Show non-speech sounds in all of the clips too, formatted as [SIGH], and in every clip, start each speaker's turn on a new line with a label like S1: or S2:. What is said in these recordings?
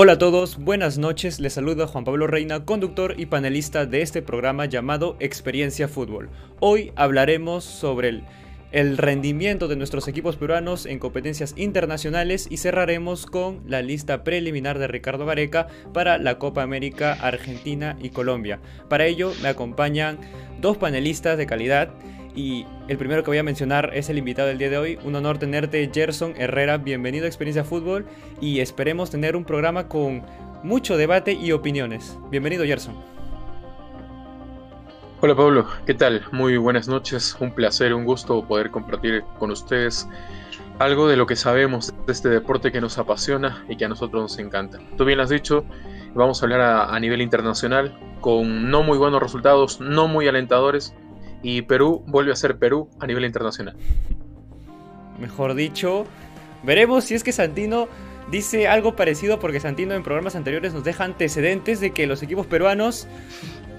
S1: Hola a todos, buenas noches, les saluda Juan Pablo Reina, conductor y panelista de este programa llamado Experiencia Fútbol. Hoy hablaremos sobre el, el, rendimiento de nuestros equipos peruanos en competencias internacionales y cerraremos con la lista preliminar de Ricardo Gareca para la Copa América Argentina y Colombia. Para ello me acompañan dos panelistas de calidad y el primero que voy a mencionar es el invitado del día de hoy. Un honor tenerte, Gerson Herrera. Bienvenido a Experiencia Fútbol y esperemos tener un programa con mucho debate y opiniones. Bienvenido, Gerson.
S2: Hola Pablo, ¿qué tal? Muy buenas noches, un placer, un gusto poder compartir con ustedes algo de lo que sabemos de este deporte que nos apasiona y que a nosotros nos encanta. Tú bien lo has dicho, vamos a hablar a, a nivel internacional con no muy buenos resultados, no muy alentadores, y Perú vuelve a ser Perú a nivel internacional.
S1: Mejor dicho, veremos si es que Santino dice algo parecido porque Santino en programas anteriores nos deja antecedentes de que los equipos peruanos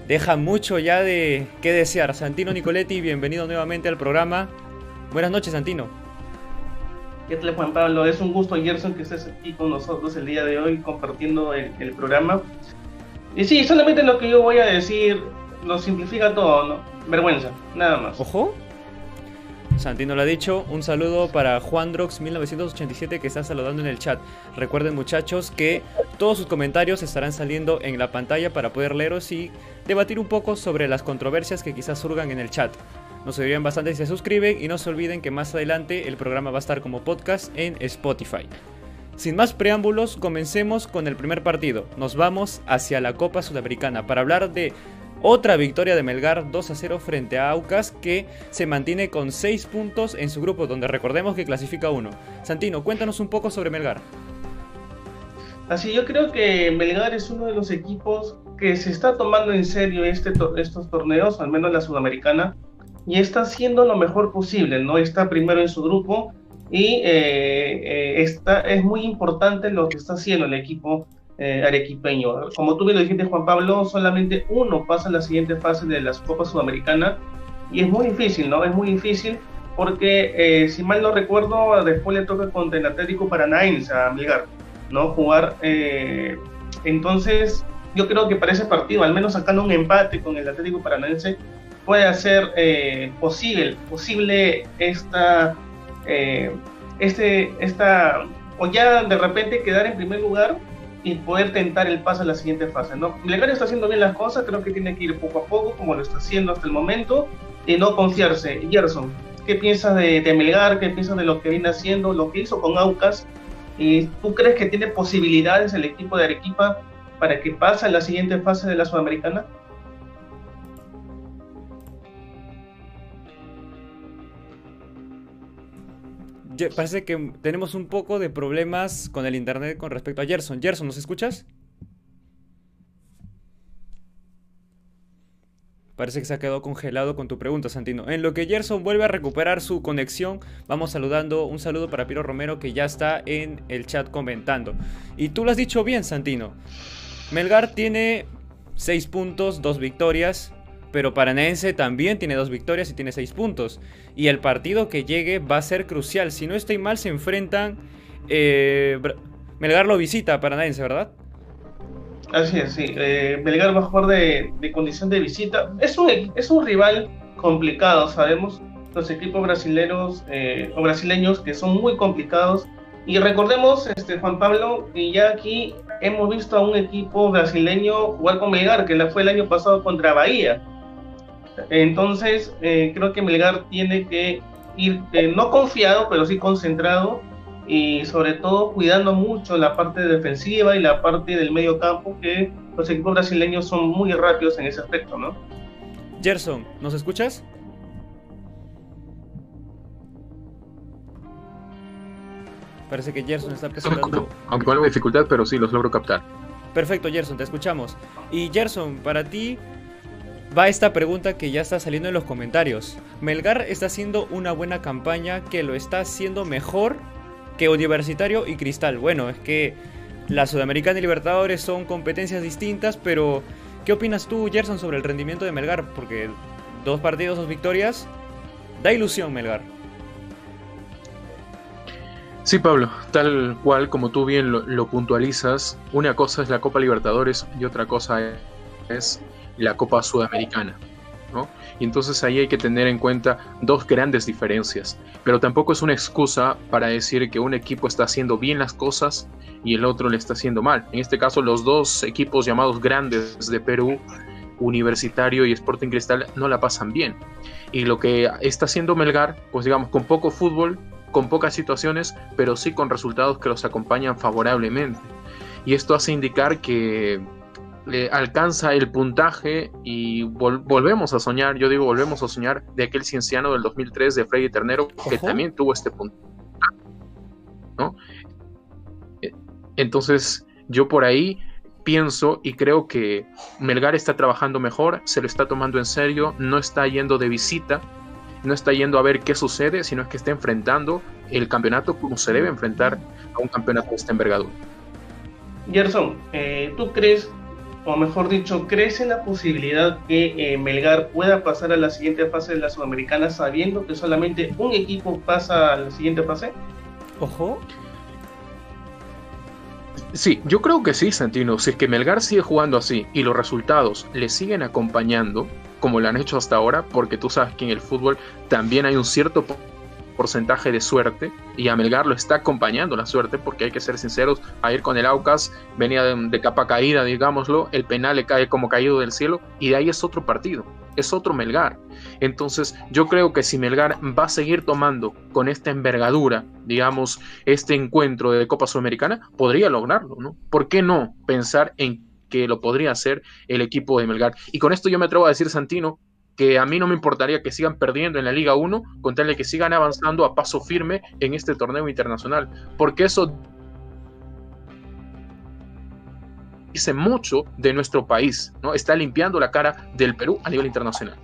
S1: dejan mucho ya de qué desear. Santino Nicoletti, bienvenido nuevamente al programa. Buenas noches, Santino.
S3: ¿Qué tal, Juan Pablo? Es un gusto, Gerson, que estés aquí con nosotros el día de hoy compartiendo el, el programa. Y sí, solamente lo que yo voy a decir lo simplifica todo, ¿no? Vergüenza, nada más.
S1: Ojo. Santino lo ha dicho, un saludo para Juandrox1987 que está saludando en el chat. Recuerden muchachos que todos sus comentarios estarán saliendo en la pantalla para poder leeros y debatir un poco sobre las controversias que quizás surgan en el chat. Nos ayudarían bastante si se suscriben y no se olviden que más adelante el programa va a estar como podcast en Spotify. Sin más preámbulos, comencemos con el primer partido. Nos vamos hacia la Copa Sudamericana para hablar de otra victoria de Melgar 2 a 0 frente a Aucas que se mantiene con 6 puntos en su grupo donde recordemos que clasifica uno. Santino, cuéntanos un poco sobre Melgar.
S3: Así, yo creo que Melgar es uno de los equipos que se está tomando en serio este estos torneos, al menos la sudamericana, y está haciendo lo mejor posible, ¿no? Está primero en su grupo y eh, eh, está, es muy importante lo que está haciendo el equipo eh, arequipeño. Como tú bien lo dijiste, Juan Pablo, solamente uno pasa a la siguiente fase de las Copas Sudamericanas y es muy difícil, ¿no? Es muy difícil porque, eh, si mal no recuerdo, después le toca contra el Atlético Paranaense a Milgar, ¿no? Jugar. Eh, entonces, yo creo que para ese partido, al menos sacando un empate con el Atlético Paranaense, puede hacer eh, posible, posible esta, este, esta, o ya de repente quedar en primer lugar y poder tentar el paso a la siguiente fase. ¿no? Melgar está haciendo bien las cosas, creo que tiene que ir poco a poco, como lo está haciendo hasta el momento, y no confiarse. Gerson, ¿qué piensas de, de Melgar? ¿Qué piensas de lo que viene haciendo, lo que hizo con Aucas? ¿Y ¿Tú crees que tiene posibilidades el equipo de Arequipa para que pase a la siguiente fase de la Sudamericana?
S1: Parece que tenemos un poco de problemas con el internet con respecto a Gerson. Gerson, ¿nos escuchas? Parece que se ha quedado congelado con tu pregunta, Santino. En lo que Gerson vuelve a recuperar su conexión, vamos saludando. Un saludo para Piro Romero que ya está en el chat comentando. Y tú lo has dicho bien, Santino. Melgar tiene 6 puntos, 2 victorias. Pero Paranaense también tiene dos victorias y tiene seis puntos. Y el partido que llegue va a ser crucial. Si no estoy mal, se enfrentan. Eh, Melgar lo visita a Paranaense, ¿verdad?
S3: Así es, sí. Eh, Melgar va a jugar de, de, condición de visita. Es un, es un rival complicado, sabemos. Los equipos brasileños eh, o brasileños que son muy complicados. Y recordemos, este, Juan Pablo, que ya aquí hemos visto a un equipo brasileño jugar con Melgar, que fue el año pasado contra Bahía. Entonces, eh, creo que Melgar tiene que ir eh, no confiado, pero sí concentrado y sobre todo cuidando mucho la parte defensiva y la parte del medio campo, que los equipos brasileños son muy rápidos en ese aspecto, ¿no?
S1: Gerson, ¿nos escuchas? Parece que Gerson está presentando.
S2: Aunque con algo dificultad, pero sí los logro captar.
S1: Perfecto, Gerson, te escuchamos. Y Gerson, para ti, va esta pregunta que ya está saliendo en los comentarios. Melgar está haciendo una buena campaña que lo está haciendo mejor que Universitario y Cristal. Bueno, es que la Sudamericana y Libertadores son competencias distintas, pero ¿qué opinas tú, Gerson, sobre el rendimiento de Melgar? Porque dos partidos, dos victorias, da ilusión Melgar.
S2: Sí, Pablo, tal cual como tú bien lo, puntualizas, una cosa es la Copa Libertadores y otra cosa es la Copa Sudamericana. ¿no? Y entonces ahí hay que tener en cuenta dos grandes diferencias, pero tampoco es una excusa para decir que un equipo está haciendo bien las cosas y el otro le está haciendo mal. En este caso, los dos equipos llamados grandes de Perú, Universitario y Sporting Cristal, no la pasan bien. Y lo que está haciendo Melgar, pues digamos, con poco fútbol, con pocas situaciones, pero sí con resultados que los acompañan favorablemente. Y esto hace indicar que alcanza el puntaje y volvemos a soñar, yo digo volvemos a soñar de aquel cienciano del 2003 de Freddy Ternero que también tuvo este punto. ¿no? Entonces yo por ahí pienso y creo que Melgar está trabajando mejor, se lo está tomando en serio, no está yendo de visita, no está yendo a ver qué sucede, sino es que está enfrentando el campeonato como se debe enfrentar a un campeonato de esta envergadura.
S3: Gerson, eh, ¿tú crees, o mejor dicho, crees en la posibilidad que eh, Melgar pueda pasar a la siguiente fase de la Sudamericana sabiendo que solamente un equipo pasa a la siguiente fase?
S1: Ojo.
S2: Sí, yo creo que sí, Santino. Si es que Melgar sigue jugando así y los resultados le siguen acompañando, como lo han hecho hasta ahora, porque tú sabes que en el fútbol también hay un cierto porcentaje de suerte y a Melgar lo está acompañando la suerte porque hay que ser sinceros, a ir con el Aucas venía de, capa caída, digámoslo, el penal le cae como caído del cielo y de ahí es otro partido, es otro Melgar. Entonces yo creo que si Melgar va a seguir tomando con esta envergadura, digamos, este encuentro de Copa Sudamericana, podría lograrlo, ¿no? ¿Por qué no pensar en que lo podría hacer el equipo de Melgar? Y con esto yo me atrevo a decir, Santino, que a mí no me importaría que sigan perdiendo en la Liga 1 con tal de que sigan avanzando a paso firme en este torneo internacional, porque eso dice mucho de nuestro país, ¿no? Está limpiando la cara del Perú a nivel internacional.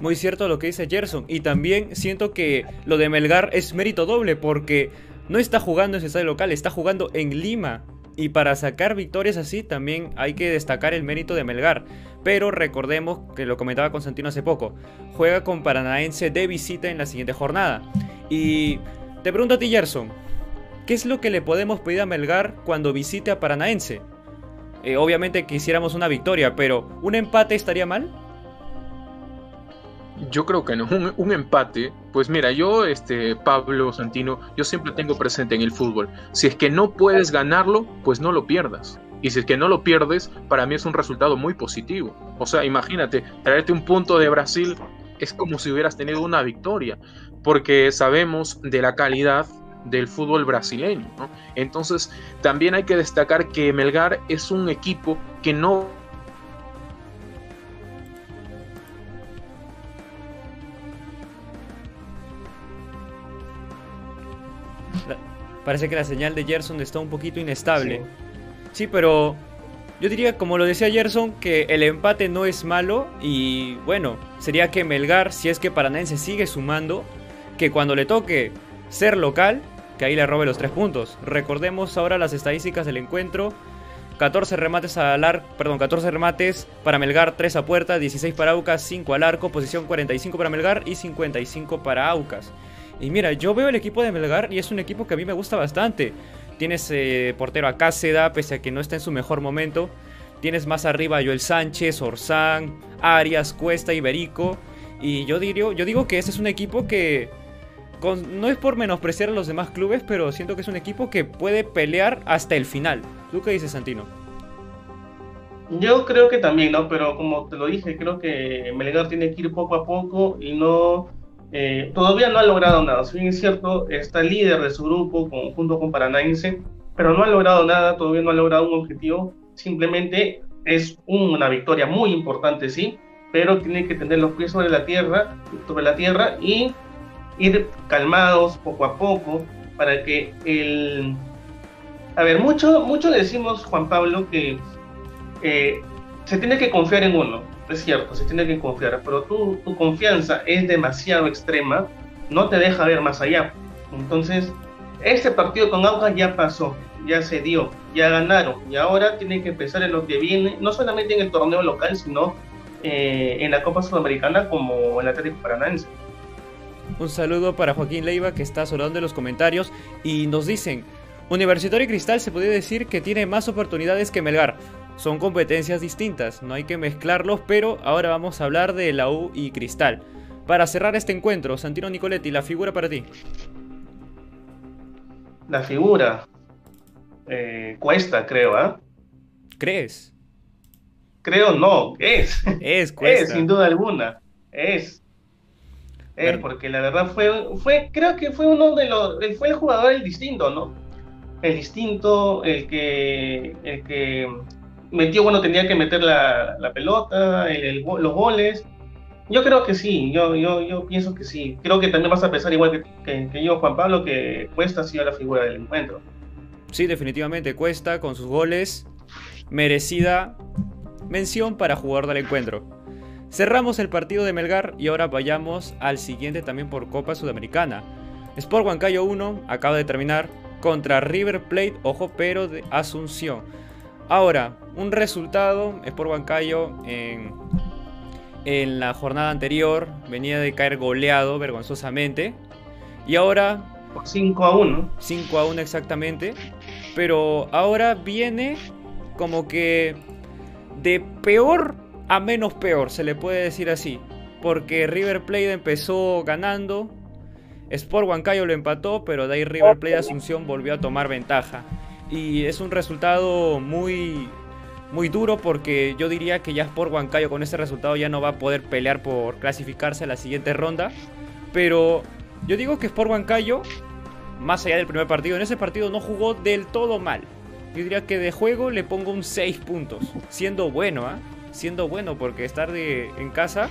S1: Muy cierto lo que dice Gerson. Y también siento que lo de Melgar es mérito doble porque no está jugando en su estadio local, está jugando en Lima. Y para sacar victorias así también hay que destacar el mérito de Melgar. Pero recordemos que lo comentaba Constantino hace poco. Juega con Paranaense de visita en la siguiente jornada. Y te pregunto a ti, Gerson. ¿Qué es lo que le podemos pedir a Melgar cuando visite a Paranaense? Eh, obviamente quisiéramos una victoria, pero ¿un empate estaría mal?
S2: Yo creo que no, un, empate, pues mira, yo, este, Pablo Santino, yo siempre tengo presente en el fútbol, si es que no puedes ganarlo, pues no lo pierdas. Y si es que no lo pierdes, para mí es un resultado muy positivo. O sea, imagínate, traerte un punto de Brasil es como si hubieras tenido una victoria, porque sabemos de la calidad del fútbol brasileño. Entonces, también hay que destacar que Melgar es un equipo que no
S1: Parece que la señal de Gerson está un poquito inestable. Sí. pero yo diría, como lo decía Gerson, que el empate no es malo y bueno, sería que Melgar, si es que Paranaense sigue sumando, que cuando le toque ser local, que ahí le robe los tres puntos. Recordemos ahora las estadísticas del encuentro. 14 remates al arco, perdón, 14 remates para Melgar, 3 a puerta, 16 para Aucas, 5 al arco, posición 45 para Melgar y 55 para Aucas. Y mira, yo veo el equipo de Melgar y es un equipo que a mí me gusta bastante. Tienes eh, portero a Cáceda, pese a que no está en su mejor momento. Tienes más arriba a Joel Sánchez, Orsán, Arias, Cuesta, Iberico. Y yo digo, yo digo que este es un equipo que no es por menospreciar a los demás clubes, pero siento que es un equipo que puede pelear hasta el final. ¿Tú qué dices, Santino?
S3: Yo creo que también, ¿no? Pero como te lo dije, creo que Melgar tiene que ir poco a poco y no eh, todavía no ha logrado nada. Si bien es cierto, está líder de su grupo junto con Paranaense, pero no ha logrado nada, todavía no ha logrado un objetivo. Simplemente es una victoria muy importante, sí, pero tiene que tener los pies sobre la tierra, sobre la tierra y ir calmados poco a poco para que el... A ver, mucho, mucho decimos, Juan Pablo, que eh, se tiene que confiar en uno es cierto, se tiene que confiar, pero tu, confianza es demasiado extrema, no te deja ver más allá. Entonces, este partido con Aucas ya pasó, ya se dio, ya ganaron, y ahora tienen que pensar en lo que viene, no solamente en el torneo local, sino eh, en la Copa Sudamericana como el Atlético Paranaense.
S1: Un saludo para Joaquín Leiva que está saludando en los comentarios y nos dicen, Universitario y Cristal se podría decir que tiene más oportunidades que Melgar. Son competencias distintas, no hay que mezclarlos, pero ahora vamos a hablar de la U y Cristal. Para cerrar este encuentro, Santino Nicoletti, la figura para ti.
S3: La figura. Eh, cuesta, creo, ¿ah?
S1: ¿Crees?
S3: Creo no, es.
S1: Es, cuesta. [LAUGHS]
S3: Es, sin duda alguna. Es. Es, porque la verdad fue, fue, creo que fue uno de los, fue el jugador el distinto, ¿no? El distinto, el que, el que metió cuando tenía que meter la, la pelota, los goles. Yo creo que sí, yo, yo, yo pienso que sí. Creo que también vas a pensar igual que, yo, Juan Pablo, que Cuesta ha sido la figura del encuentro.
S1: Sí, definitivamente Cuesta con sus goles. Merecida mención para jugador del encuentro. Cerramos el partido de Melgar y ahora vayamos al siguiente también por Copa Sudamericana. Sport Huancayo 1 acaba de terminar contra River Plate, ojo, pero de Asunción. Ahora, un resultado, Sport Huancayo en, en la jornada anterior venía de caer goleado vergonzosamente. Y ahora...
S3: 5 a 1.
S1: 5 a 1 exactamente. Pero ahora viene como que de peor a menos peor, se le puede decir así. Porque River Plate empezó ganando, Sport Huancayo lo empató, pero de ahí River Plate Asunción volvió a tomar ventaja. Y es un resultado muy, muy duro porque yo diría que ya Sport Huancayo con ese resultado ya no va a poder pelear por clasificarse a la siguiente ronda. Pero yo digo que Sport Huancayo, más allá del primer partido, en ese partido no jugó del todo mal. Yo diría que de juego le pongo un 6 puntos, siendo bueno, ¿ah? siendo bueno, porque estar de, en casa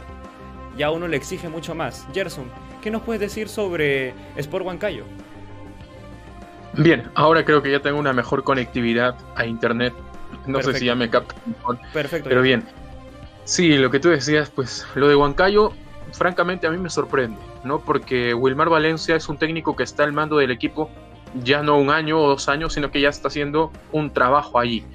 S1: ya uno le exige mucho más. Gerson, ¿qué nos puedes decir sobre Sport Huancayo?
S2: Bien, ahora creo que ya tengo una mejor conectividad a internet. No sé si ya me capta mejor.
S1: Perfecto.
S2: Pero bien. Sí, lo que tú decías, pues lo de Huancayo, francamente a mí me sorprende, ¿no? Porque Wilmar Valencia es un técnico que está al mando del equipo ya no un año o dos años, sino que ya está haciendo un trabajo allí.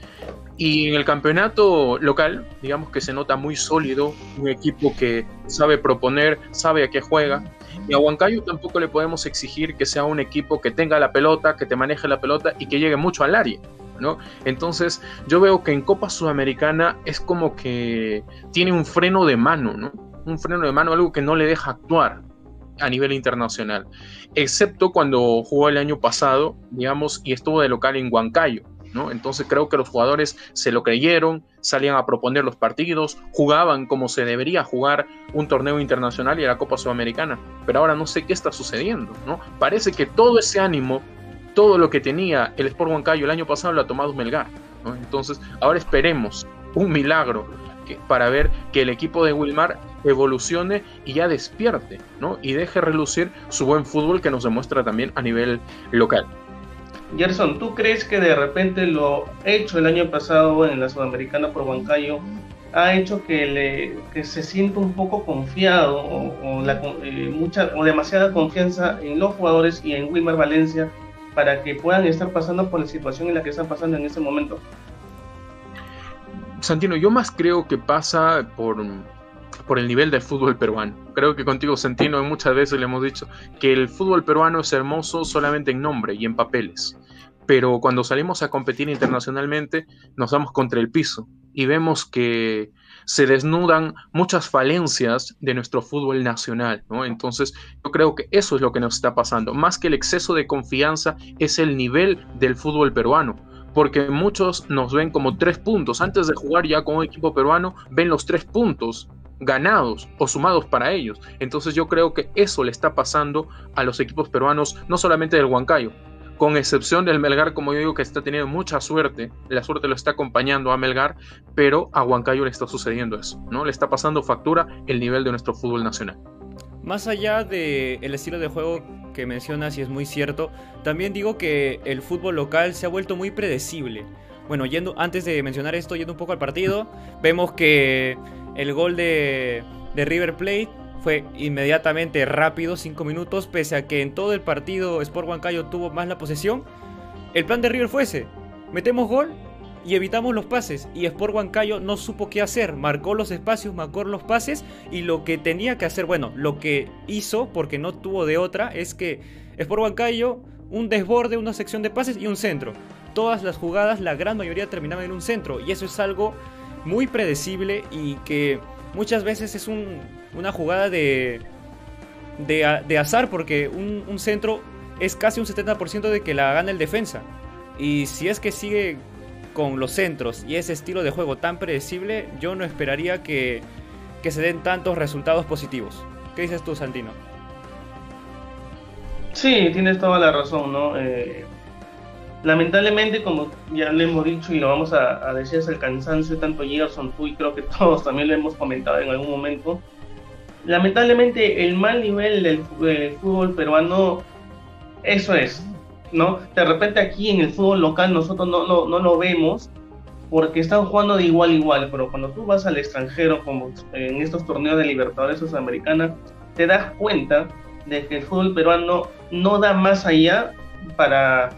S2: Y en el campeonato local, digamos que se nota muy sólido, un equipo que sabe proponer, sabe a qué juega. Y a Huancayo tampoco le podemos exigir que sea un equipo que tenga la pelota, que te maneje la pelota y que llegue mucho al área. ¿no? Entonces yo veo que en Copa Sudamericana es como que tiene un freno de mano, ¿no? Un freno de mano, algo que no le deja actuar a nivel internacional, excepto cuando jugó el año pasado, digamos, y estuvo de local en Huancayo. Entonces creo que los jugadores se lo creyeron, salían a proponer los partidos, jugaban como se debería jugar un torneo internacional y la Copa Sudamericana. Pero ahora no sé qué está sucediendo, ¿no? Parece que todo ese ánimo, todo lo que tenía el Sport Huancayo el año pasado lo ha tomado Melgar, Entonces ahora esperemos un milagro para ver que el equipo de Wilmar evolucione y ya despierte, ¿no? Y deje relucir su buen fútbol que nos demuestra también a nivel local.
S3: Gerson, ¿tú crees que de repente lo hecho el año pasado en la Sudamericana por Huancayo ha hecho que, le, que se sienta un poco confiado o, la, eh, o demasiada confianza en los jugadores y en Wilmar Valencia para que puedan estar pasando por la situación en la que están pasando en este momento?
S2: Santino, yo más creo que pasa por, por el nivel del fútbol peruano. Creo que contigo, Santino, muchas veces le hemos dicho que el fútbol peruano es hermoso solamente en nombre y en papeles. Pero cuando salimos a competir internacionalmente, nos damos contra el piso y vemos que se desnudan muchas falencias de nuestro fútbol nacional. Entonces, yo creo que eso es lo que nos está pasando. Más que el exceso de confianza, es el nivel del fútbol peruano porque muchos nos ven como tres puntos. Antes de jugar ya con un equipo peruano, ven los tres puntos ganados o sumados para ellos. Entonces yo creo que eso le está pasando a los equipos peruanos, no solamente del Huancayo, con excepción del Melgar, como yo digo, que está teniendo mucha suerte, la suerte lo está acompañando a Melgar, pero a Huancayo le está sucediendo eso, ¿no? Le está pasando factura el nivel de nuestro fútbol nacional.
S1: Más allá del el estilo de juego que mencionas y es muy cierto, también digo que el fútbol local se ha vuelto muy predecible. Bueno, yendo antes de mencionar esto, yendo un poco al partido, vemos que el gol de, River Plate fue inmediatamente rápido, 5 minutos, pese a que en todo el partido Sport Huancayo tuvo más la posesión. El plan de River fue ese, metemos gol y evitamos los pases. Y Sport Huancayo no supo qué hacer. Marcó los espacios, marcó los pases y lo que tenía que hacer, bueno, lo que hizo, porque no tuvo de otra, es que Sport Huancayo, un desborde, una sección de pases y un centro. Todas las jugadas, la gran mayoría terminaban en un centro. Y eso es algo muy predecible y que muchas veces es una jugada de, de, azar porque un, un centro es casi un 70% de que la gana el defensa. Y si es que sigue con los centros y ese estilo de juego tan predecible, yo no esperaría que, se den tantos resultados positivos. ¿Qué dices tú, Santino?
S3: Sí, tienes toda la razón, ¿no? Eh, lamentablemente, como ya le hemos dicho y lo vamos a, decir es el cansancio, tanto Gerson, tú y creo que [LAUGHS] todos también lo hemos comentado en algún momento, lamentablemente el mal nivel del fútbol peruano, eso es, ¿no? De repente aquí en el fútbol local nosotros no, no, no lo vemos porque están jugando de igual a igual, pero cuando tú vas al extranjero, como en estos torneos de Libertadores Sudamericana, te das cuenta de que el fútbol peruano no da más allá para,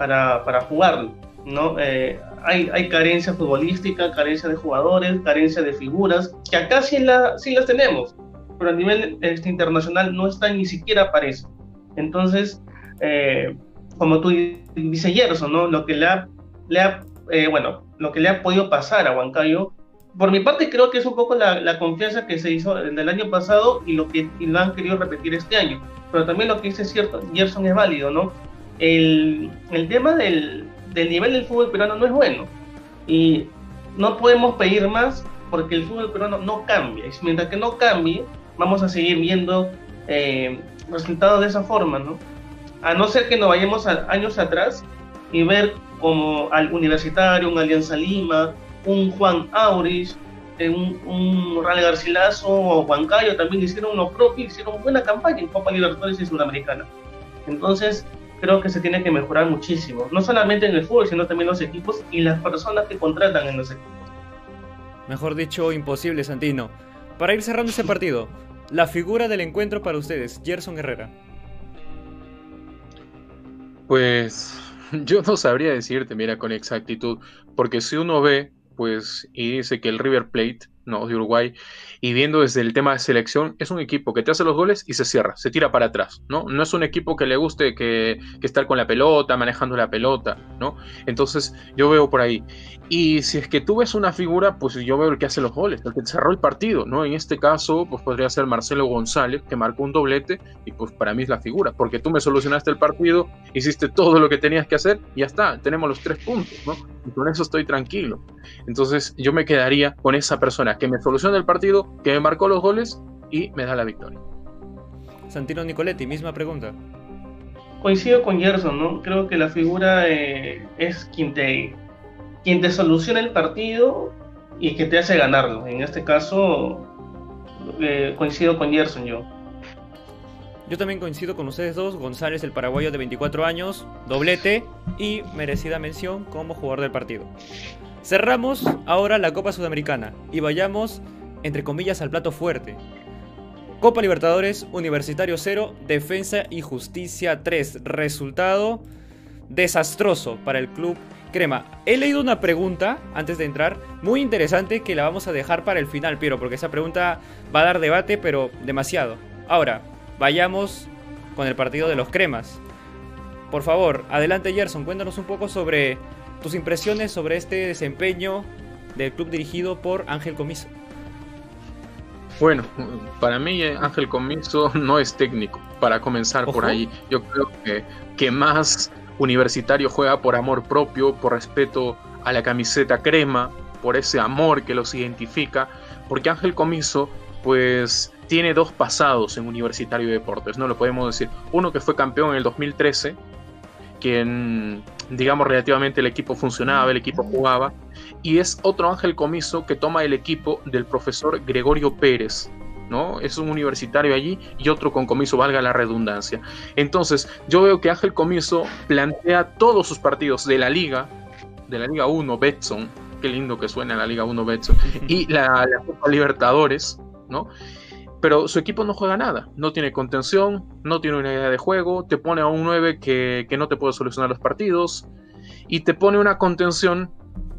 S3: para, para jugarlo, ¿no? Eh, hay, hay, carencia futbolística, carencia de jugadores, carencia de figuras, que acá sí, la, sí las tenemos, pero a nivel este, internacional no está ni siquiera eso. Entonces, eh, como tú dices Gerson, ¿no? Lo que le ha, le ha eh, bueno, lo que le ha podido pasar a Huancayo, por mi parte creo que es un poco la, la confianza que se hizo del año pasado y lo que lo han querido repetir este año. Pero también lo que dice cierto, Gerson es válido, ¿no? El, el tema del, del nivel del fútbol peruano no es bueno. Y no podemos pedir más porque el fútbol peruano no cambia. Y mientras que no cambie, vamos a seguir viendo eh, resultados de esa forma, ¿no? a no ser que nos vayamos años atrás y ver como al Universitario, un Alianza Lima, un Juan Auris, eh, un, un Rale Garcilaso o Juan Cayo también hicieron lo propio, hicieron buena campaña en Copa Libertadores y Sudamericana. Entonces, creo que se tiene que mejorar muchísimo, no solamente en el fútbol, sino también los equipos y las personas que contratan en los equipos.
S1: Mejor dicho, imposible, Santino. Para ir cerrando ese partido, la figura del encuentro para ustedes, Gerson Herrera.
S2: Pues [LAUGHS] yo no sabría decirte, mira, con exactitud, porque si uno ve, pues, y dice que el River Plate ¿no? de Uruguay, y viendo desde el tema de selección, es un equipo que te hace los goles y se cierra, se tira para atrás, ¿no? No es un equipo que le guste que, estar con la pelota, manejando la pelota, ¿no? Entonces yo veo por ahí. Y si es que tú ves una figura, pues yo veo el que hace los goles, el que cerró el partido, ¿no? En este caso, pues podría ser Marcelo González, que marcó un doblete, y pues para mí es la figura, porque tú me solucionaste el partido, hiciste todo lo que tenías que hacer, y ya está, tenemos los tres puntos, ¿no? Y con eso estoy tranquilo. Entonces yo me quedaría con esa persona que me soluciona el partido, que me marcó los goles y me da la victoria.
S1: Santino Nicoletti, misma pregunta.
S3: Coincido con Gerson, ¿no? Creo que la figura eh, es quien te, quien te soluciona el partido y que te hace ganarlo. En este caso, eh, coincido con Gerson yo.
S1: Yo también coincido con ustedes dos. González, el paraguayo de 24 años, doblete y merecida mención como jugador del partido. Cerramos ahora la Copa Sudamericana y vayamos, entre comillas, al plato fuerte. Copa Libertadores, Universitario 0, Defensa y Justicia 3. Resultado desastroso para el club Crema. He leído una pregunta antes de entrar, muy interesante, que la vamos a dejar para el final, Piero, porque esa pregunta va a dar debate, pero demasiado. Ahora, vayamos con el partido de los Cremas. Por favor, adelante Gerson, cuéntanos un poco sobre tus impresiones sobre este desempeño del club dirigido por Ángel Comiso.
S2: Bueno, para mí eh, Ángel Comiso [LAUGHS] no es técnico, para comenzar por ahí. Yo creo que, que más universitario juega por amor propio, por respeto a la camiseta crema, por ese amor que los identifica, porque Ángel Comiso pues tiene dos pasados en Universitario de Deportes, no lo podemos decir. Uno que fue campeón en el 2013, quien digamos, relativamente el equipo funcionaba, el equipo jugaba, y es otro Ángel Comiso que toma el equipo del profesor Gregorio Pérez, ¿no? Es un universitario allí y otro con comiso, valga la redundancia. Entonces, yo veo que Ángel Comiso plantea todos sus partidos de la liga, de la Liga 1, Betson, qué lindo que suena la Liga 1 Betson, [LAUGHS] y la, la Copa Libertadores, ¿no? pero su equipo no juega nada, no tiene contención, no tiene una idea de juego, te pone a un 9 que, no te puede solucionar los partidos y te pone una contención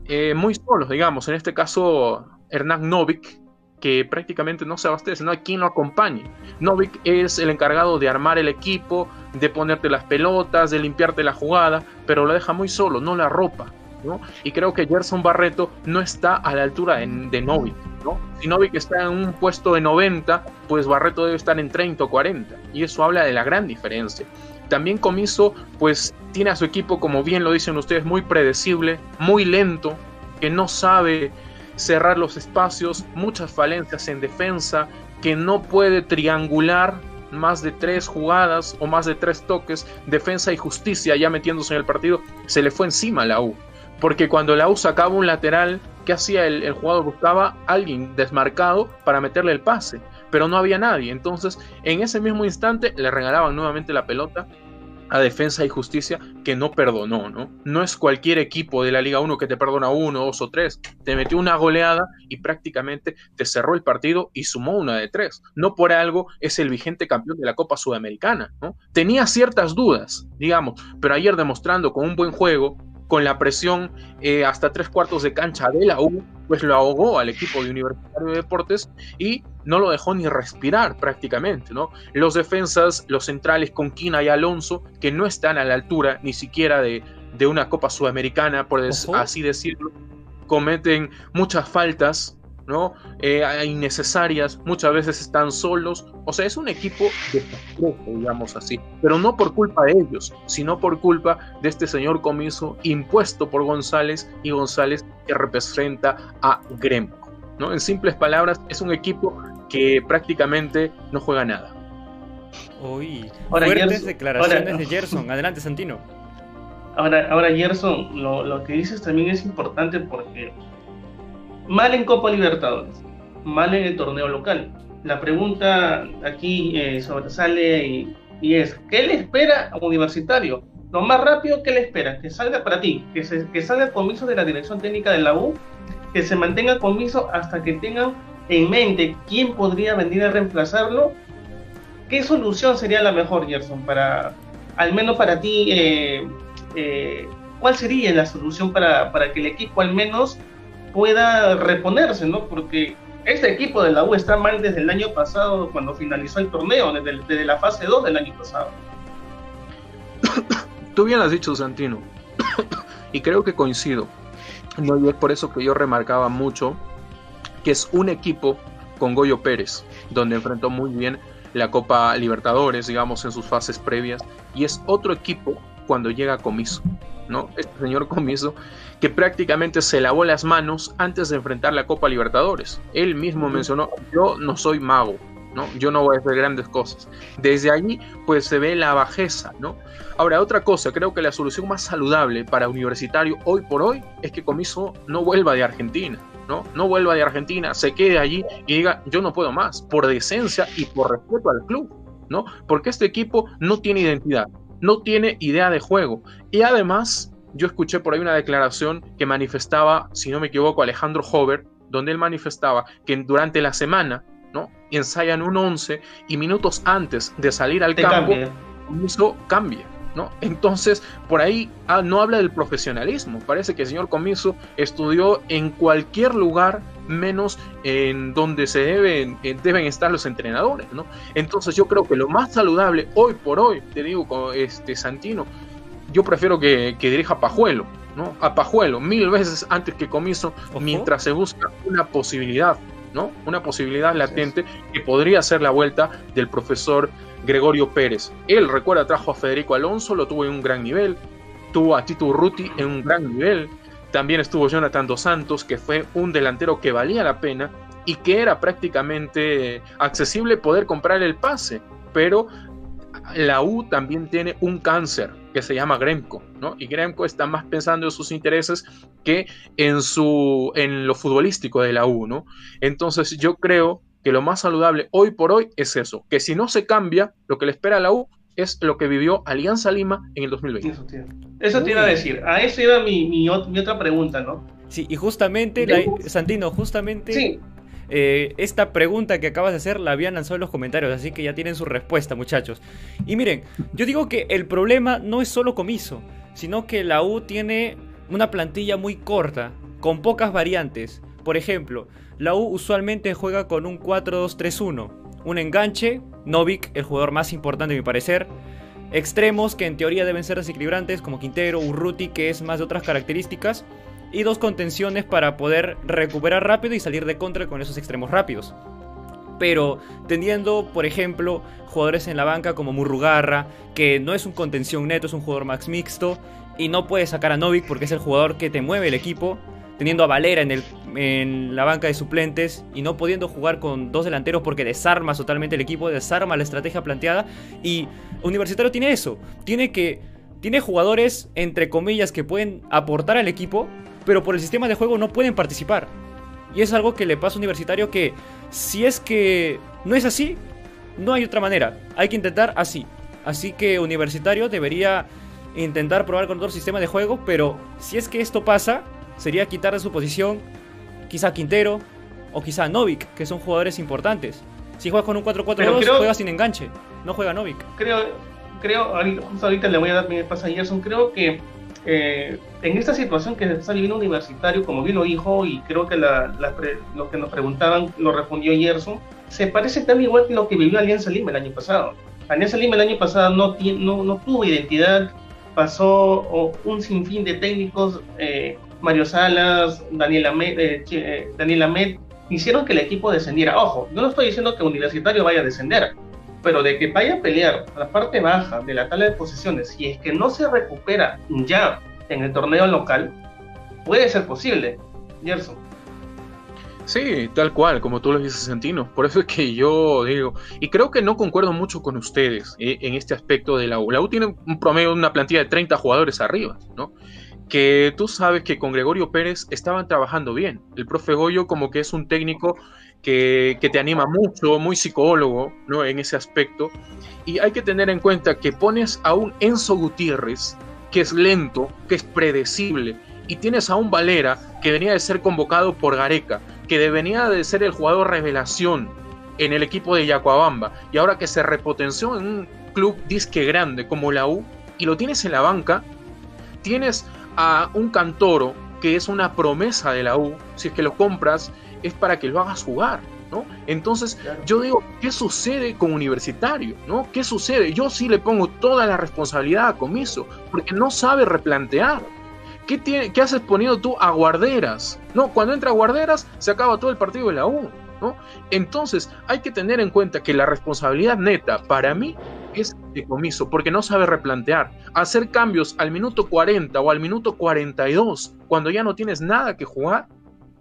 S2: eh, muy solos, digamos. En este caso, Hernán Novik, que prácticamente no se abastece, no hay quien lo acompañe. Novik es el encargado de armar el equipo, de ponerte las pelotas, de limpiarte la jugada, pero lo deja muy solo, no la ropa. ¿no? Y creo que Gerson Barreto no está a la altura de, Novik. ¿no? Si Novik está en un puesto de 90, pues Barreto debe estar en 30 o 40. Y eso habla de la gran diferencia. También Comiso, pues tiene a su equipo, como bien lo dicen ustedes, muy predecible, muy lento, que no sabe cerrar los espacios, muchas falencias en defensa, que no puede triangular más de tres jugadas o más de tres toques, defensa y justicia ya metiéndose en el partido, se le fue encima a la U. Porque cuando la U sacaba un lateral, ¿qué hacía el, el jugador? Buscaba alguien desmarcado para meterle el pase, pero no había nadie. Entonces, en ese mismo instante le regalaban nuevamente la pelota a Defensa y Justicia que no perdonó, ¿no? No es cualquier equipo de la Liga 1 que te perdona uno, dos o tres. Te metió una goleada y prácticamente te cerró el partido y sumó una de tres. No por algo es el vigente campeón de la Copa Sudamericana, ¿no? Tenía ciertas dudas, digamos, pero ayer demostrando con un buen juego, con la presión eh, hasta tres cuartos de cancha de la U, pues lo ahogó al equipo de Universitario de Deportes y no lo dejó ni respirar prácticamente, ¿no? Los defensas, los centrales con Quina y Alonso, que no están a la altura ni siquiera de, de una Copa Sudamericana, por así decirlo, cometen muchas faltas, ¿no? Eh, innecesarias, muchas veces están solos, o sea, es un equipo desastroso, digamos así, pero no por culpa de ellos, sino por culpa de este señor comiso impuesto por González y González que representa a Gremco, ¿no? En simples palabras, es un equipo que prácticamente no juega nada.
S1: Uy, fuertes declaraciones de Gerson. Adelante, Santino.
S3: Ahora, ahora Gerson, lo, lo que dices también es importante porque mal en Copa Libertadores, mal en el torneo local. La pregunta aquí eh, sobresale y, es, ¿qué le espera a Universitario? Lo más rápido, ¿qué le espera? Que salga para ti, que, que salga comiso de la dirección técnica de la U, que se mantenga comiso hasta que tengan en mente quién podría venir a reemplazarlo. ¿Qué solución sería la mejor, Gerson, para, al menos para ti, eh, eh, cuál sería la solución para, para que el equipo al menos pueda reponerse, ¿no? Porque este equipo de la U está mal desde el año pasado, cuando finalizó el torneo, desde, la fase 2 del año pasado. [COUGHS]
S2: Tú bien has dicho, Santino, [COUGHS] y creo que coincido. No, y es por eso que yo remarcaba mucho que es un equipo con Goyo Pérez, donde enfrentó muy bien la Copa Libertadores, digamos, en sus fases previas, y es otro equipo cuando llega Comiso, ¿no? Este señor Comiso que prácticamente se lavó las manos antes de enfrentar la Copa Libertadores. Él mismo mencionó, yo no soy mago, ¿no? Yo no voy a hacer grandes cosas. Desde allí, pues se ve la bajeza, ¿no? Ahora, otra cosa, creo que la solución más saludable para Universitario hoy por hoy es que Comiso no vuelva de Argentina, ¿no? No vuelva de Argentina, se quede allí y diga, yo no puedo más, por decencia y por respeto al club, ¿no? Porque este equipo no tiene identidad, no tiene idea de juego y además yo escuché por ahí una declaración que manifestaba, si no me equivoco, Alejandro Hover, donde él manifestaba que durante la semana, ¿no? Ensayan un 11 y minutos antes de salir al campo, eso cambia. ¿No? Entonces, por ahí ah, no habla del profesionalismo. Parece que el señor Comiso estudió en cualquier lugar menos en donde se deben, deben estar los entrenadores. ¿no? Entonces, yo creo que lo más saludable hoy por hoy, te digo, este Santino, yo prefiero que, dirija a Pajuelo, ¿no? A Pajuelo, mil veces antes que Comiso, mientras se busca una posibilidad, ¿no? Una posibilidad latente que podría ser la vuelta del profesor Gregorio Pérez. Él, recuerda, trajo a Federico Alonso, lo tuvo en un gran nivel, tuvo a Tito Urruti en un gran nivel, también estuvo Jonathan Dos Santos, que fue un delantero que valía la pena y que era prácticamente accesible poder comprar el pase, pero la U también tiene un cáncer que se llama Gremco, ¿no? Y Gremco está más pensando en sus intereses que en, su, en lo futbolístico de la U, ¿no? Entonces yo creo que lo más saludable hoy por hoy es eso, que si no se cambia, lo que le espera a la U es lo que vivió Alianza Lima en el 2020.
S3: Eso te, iba a decir, a eso iba mi, mi, otra pregunta, ¿no?
S1: Sí, y justamente, Santino, justamente sí. Eh, esta pregunta que acabas de hacer la habían lanzado en los comentarios, así que ya tienen su respuesta, muchachos. Y miren, yo digo que el problema no es solo comiso, sino que la U tiene una plantilla muy corta. con pocas variantes. Por ejemplo, la U usualmente juega con un 4-2-3-1. Un enganche, Novik, el jugador más importante a mi parecer. Extremos que en teoría deben ser desequilibrantes como Quintero, Urruti, que es más de otras características. Y dos contenciones para poder recuperar rápido y salir de contra con esos extremos rápidos. Pero teniendo, por ejemplo, jugadores en la banca como Murrugarra, que no es un contención neto, es un jugador más mixto, y no puede sacar a Novik porque es el jugador que te mueve el equipo, teniendo a Valera en, el, en la banca de suplentes y no pudiendo jugar con dos delanteros porque desarma totalmente el equipo, desarma la estrategia planteada, y Universitario tiene eso, tiene que... Tiene jugadores, entre comillas, que pueden aportar al equipo, pero por el sistema de juego no pueden participar. Y es algo que le pasa a Universitario que si es que no es así, no hay otra manera. Hay que intentar así. Así que Universitario debería intentar probar con otro sistema de juego, pero si es que esto pasa, sería quitar de su posición quizá Quintero o quizá Novik, que son jugadores importantes. Si juegas con un 4-4-2, juega sin enganche, no juega Novik.
S3: Creo, creo, justo ahorita le voy a dar mi paso a Gerson, creo que eh, en esta situación que está viviendo universitario, como bien lo dijo, y creo que lo que nos preguntaban lo respondió Gerson, se parece tan igual que lo que vivió Alianza Lima el año pasado. Alianza Lima el año pasado no, no, no tuvo identidad, pasó un sinfín de técnicos, eh, Mario Salas, Daniel Ahmed, eh, eh, Daniel Ahmed, hicieron que el equipo descendiera. Ojo, yo no estoy diciendo que Universitario vaya a descender, pero de que vaya a pelear la parte baja de la tabla de posiciones, y es que no se recupera ya en el torneo local, puede ser posible, Gerson.
S2: Sí, tal cual, como tú lo dices, Santino. Por eso es que yo digo, y creo que no concuerdo mucho con ustedes eh, en este aspecto de la U. La U tiene un promedio, una plantilla de 30 jugadores arriba, ¿no? Que tú sabes que con Gregorio Pérez estaban trabajando bien. El profe Goyo como que es un técnico que, te anima mucho, muy psicólogo, ¿no? En ese aspecto. Y hay que tener en cuenta que pones a un Enzo Gutiérrez, que es lento, que es predecible, y tienes a un Valera, que venía de ser convocado por Gareca, que venía de ser el jugador revelación en el equipo de Yacuabamba, y ahora que se repotenció en un club disque grande como la U, y lo tienes en la banca, tienes a un Cantoro, que es una promesa de la U, si es que lo compras es para que lo hagas jugar, ¿no? Entonces, yo digo, ¿qué sucede con Universitario? ¿no? ¿Qué sucede? Yo sí le pongo toda la responsabilidad a Comiso, porque no sabe replantear. ¿Qué, tiene, ¿Qué haces poniendo tú a guarderas? No, cuando entra a guarderas se acaba todo el partido de la U. ¿no? Entonces hay que tener en cuenta que la responsabilidad neta para mí es de comiso, porque no sabe replantear. Hacer cambios al minuto 40 o al minuto 42, cuando ya no tienes nada que jugar,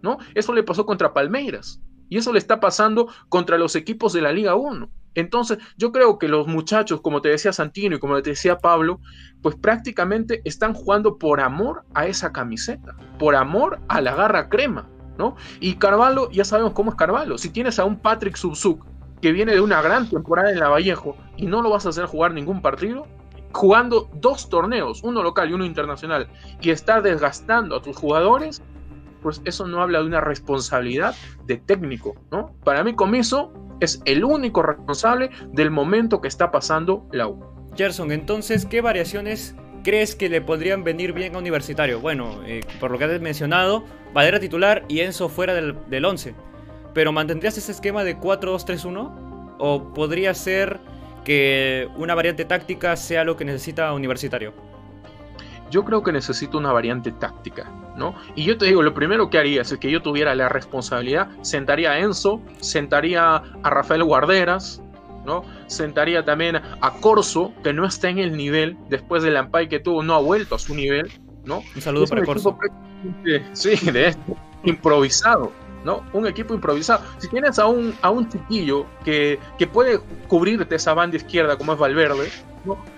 S2: ¿no? Eso le pasó contra Palmeiras y eso le está pasando contra los equipos de la Liga 1. Entonces, yo creo que los muchachos, como te decía Santino y como te decía Pablo, pues prácticamente están jugando por amor a esa camiseta, por amor a la garra crema, ¿no? Y Carvalho, ya sabemos cómo es Carvalho. Si tienes a un Patrick Subzuk que viene de una gran temporada en la Vallejo y no lo vas a hacer jugar ningún partido, jugando dos torneos, uno local y uno internacional, y estar desgastando a tus jugadores, pues eso no habla de una responsabilidad de técnico, ¿no? Para mí Comiso es el único responsable del momento que está pasando la U.
S1: Gerson, entonces, ¿qué variaciones crees que le podrían venir bien a Universitario? Bueno, eh, por lo que has mencionado, Valera titular y Enzo fuera del, del 11. Pero ¿mantendrías ese esquema de 4-2-3-1? ¿O podría ser que una variante táctica sea lo que necesita Universitario?
S2: Yo creo que necesito una variante táctica, ¿no? Y yo te digo, lo primero que haría es que yo tuviera la responsabilidad, sentaría a Enzo, sentaría a Rafael Guarderas, ¿no? Sentaría también a Corso, que no está en el nivel, después del Ampay que tuvo, no ha vuelto a su nivel, ¿no?
S1: Un saludo para Corso.
S2: Sí, de esto, improvisado, ¿no? Un equipo improvisado. Si tienes a un, a un chiquillo que, que puede cubrirte esa banda izquierda como es Valverde,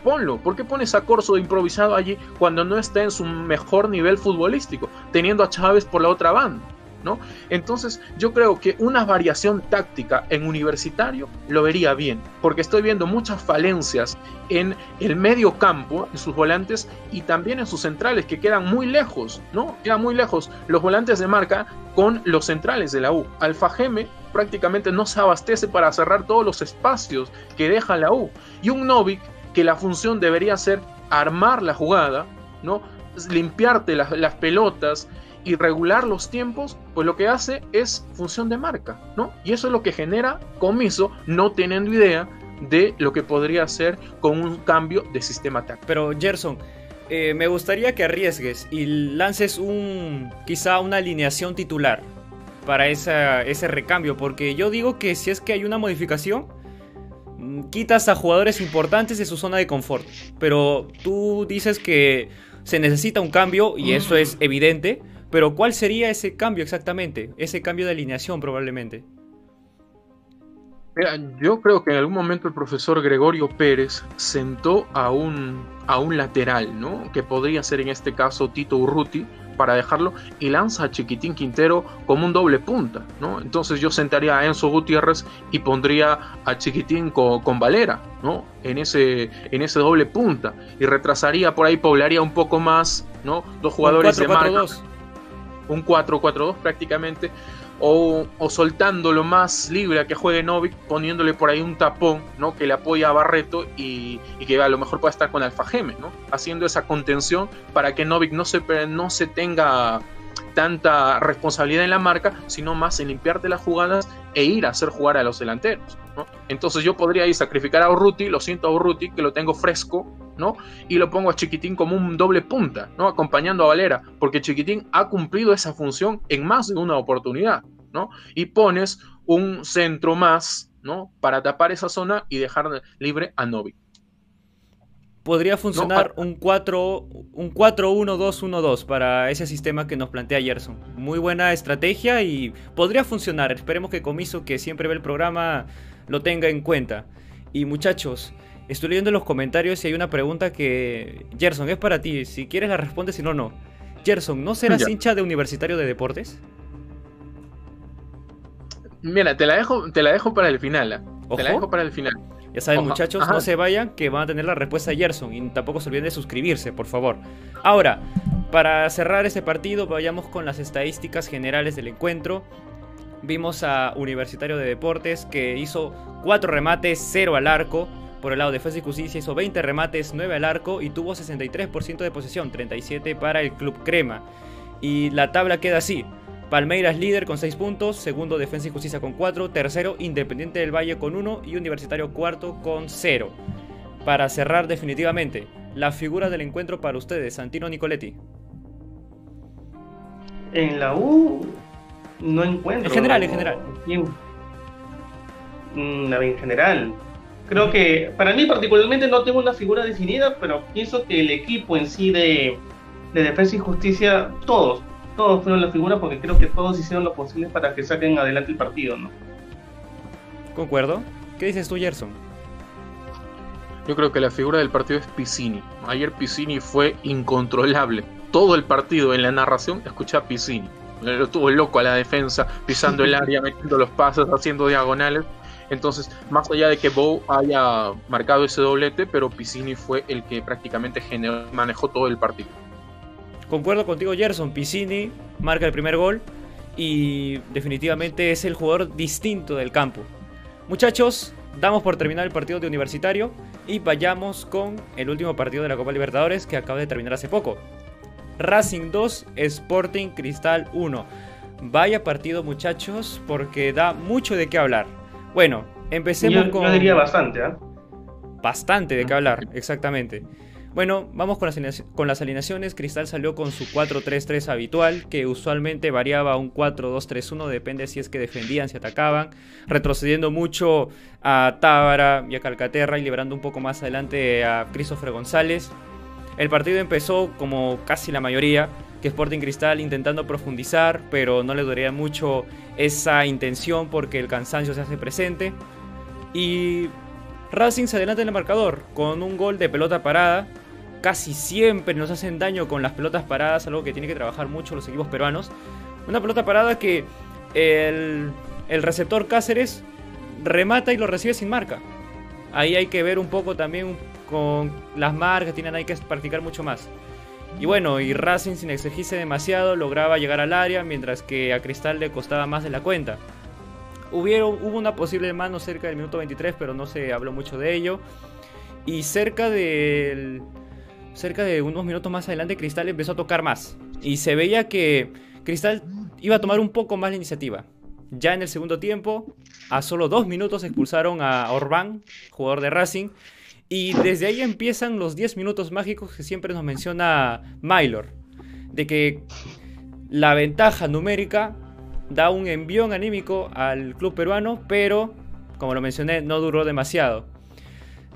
S2: ponlo. ¿Por qué pones a Corso improvisado allí cuando no está en su mejor nivel futbolístico, teniendo a Chávez por la otra banda? ¿No? Entonces, yo creo que una variación táctica en universitario lo vería bien, porque estoy viendo muchas falencias en el medio campo, en sus volantes y también en sus centrales que quedan muy lejos, ¿no? Quedan muy lejos los volantes de marca con los centrales de la U. Alfa Geme prácticamente no se abastece para cerrar todos los espacios que deja la U. Y un Novik que la función debería ser armar la jugada, ¿no? limpiarte las, las pelotas y regular los tiempos, pues lo que hace es función de marca, ¿no? Y eso es lo que genera comiso, no teniendo idea de lo que podría hacer con un cambio de sistema táctico.
S1: Pero Gerson, eh, me gustaría que arriesgues y lances un quizá una alineación titular para ese recambio, porque yo digo que si es que hay una modificación, mm, quitas a jugadores importantes de su zona de confort, pero tú dices que se necesita un cambio y eso es evidente, pero ¿cuál sería ese cambio exactamente? Ese cambio de alineación probablemente
S2: yo creo que en algún momento el profesor Gregorio Pérez sentó a un, a un lateral, ¿no? Que podría ser en este caso Tito Urruti, para dejarlo, y lanza a Chiquitín Quintero como un doble punta, ¿no? Entonces yo sentaría a Enzo Gutiérrez y pondría a Chiquitín con, Valera, ¿no? En ese, en ese doble punta. Y retrasaría por ahí, poblaría un poco más, ¿no? Dos jugadores de marca. Un 4-4-2 prácticamente o, soltándolo más libre a que juegue Novik, poniéndole por ahí un tapón, ¿no? Que le apoya a Barreto y, que a lo mejor pueda estar con Alfa Geme, ¿no? Haciendo esa contención para que Novik no se, no se tenga tanta responsabilidad en la marca, sino más en limpiarte las jugadas e ir a hacer jugar a los delanteros. ¿no? Entonces yo podría ir sacrificar a Urruti, lo siento a Urruti, que lo tengo fresco, ¿no? Y lo pongo a Chiquitín como un doble punta, ¿no? Acompañando a Valera, porque Chiquitín ha cumplido esa función en más de una oportunidad, ¿no? Y pones un centro más, ¿no? Para tapar esa zona y dejar libre a Novi
S1: podría funcionar un 4 un 4-1-2-1-2 para ese sistema que nos plantea Gerson. Muy buena estrategia y podría funcionar. Esperemos que Comiso, que siempre ve el programa, lo tenga en cuenta. Y muchachos, estoy leyendo los comentarios y hay una pregunta que Gerson es para ti. Si quieres la respondes, si no, no. Gerson, ¿no serás hincha de Universitario de Deportes?
S2: Mira, te la dejo, te la dejo para el final. ¿ah? Te la dejo para el final.
S1: Ya saben, muchachos, no se vayan, que van a tener la respuesta de Gerson. Y tampoco se olviden de suscribirse, por favor. Ahora, para cerrar este partido, vayamos con las estadísticas generales del encuentro. Vimos a Universitario de Deportes que hizo 4 remates, 0 al arco. Por el lado de Defensa y Justicia hizo 20 remates, 9 al arco y tuvo 63% de posesión, 37 para el Club Crema. Y la tabla queda así. Palmeiras líder con 6 puntos, segundo Defensa y Justicia con 4, tercero Independiente del Valle con 1 y Universitario cuarto con 0. Para cerrar definitivamente, la figura del encuentro para ustedes, Santino Nicoletti.
S3: En la U no encuentro.
S1: En general, en general.
S3: Mm, en general. Creo que para mí particularmente no tengo una figura definida, pero pienso que el equipo en sí de, de Defensa y Justicia, todos, todos fueron la figura porque creo que todos hicieron lo posible para que saquen adelante el partido, ¿no?
S1: Concuerdo. ¿Qué dices tú, Gerson?
S2: Yo creo que la figura del partido es Piscini. Ayer Piscini fue incontrolable. Todo el partido en la narración escuché a Piscini. Lo tuvo loco a la defensa, pisando el [LAUGHS] área, metiendo los pasos, haciendo diagonales. Entonces, más allá de que Bow haya marcado ese doblete, pero Piscini fue el que prácticamente generó, manejó todo el partido.
S1: Concuerdo contigo, Gerson. Piscini marca el primer gol y definitivamente es el jugador distinto del campo. Muchachos, damos por terminar el partido de Universitario y vayamos con el último partido de la Copa Libertadores que acaba de terminar hace poco. Racing 2, Sporting Cristal 1. Vaya partido, muchachos, porque da mucho de qué hablar. Bueno, empecemos con.
S3: Yo diría bastante, ¿eh?
S1: Bastante de qué hablar, exactamente. Bueno, vamos con las, alineaciones. Cristal salió con su 4-3-3 habitual, que usualmente variaba a un 4-2-3-1, depende si es que defendían, si atacaban, retrocediendo mucho a Tábara y a Calcaterra y liberando un poco más adelante a Christopher González. El partido empezó como casi la mayoría, que Sporting Cristal intentando profundizar, pero no le duraría mucho esa intención porque el cansancio se hace presente. Y Racing se adelanta en el marcador con un gol de pelota parada casi siempre nos hacen daño con las pelotas paradas, algo que tiene que trabajar mucho los equipos peruanos. Una pelota parada que el, receptor Cáceres remata y lo recibe sin marca. Ahí hay que ver un poco también con las marcas, tienen hay que practicar mucho más. Y bueno, y Racing sin exigirse demasiado lograba llegar al área, mientras que a Cristal le costaba más de la cuenta. Hubieron, hubo una posible mano cerca del minuto 23, pero no se habló mucho de ello. Y cerca del cerca de unos minutos más adelante, Cristal empezó a tocar más. Y se veía que Cristal iba a tomar un poco más la iniciativa. Ya en el segundo tiempo, a solo dos minutos expulsaron a Orbán, jugador de Racing. Y desde ahí empiezan los 10 minutos mágicos que siempre nos menciona Mylor. De que la ventaja numérica da un envión anímico al club peruano, pero como lo mencioné, no duró demasiado.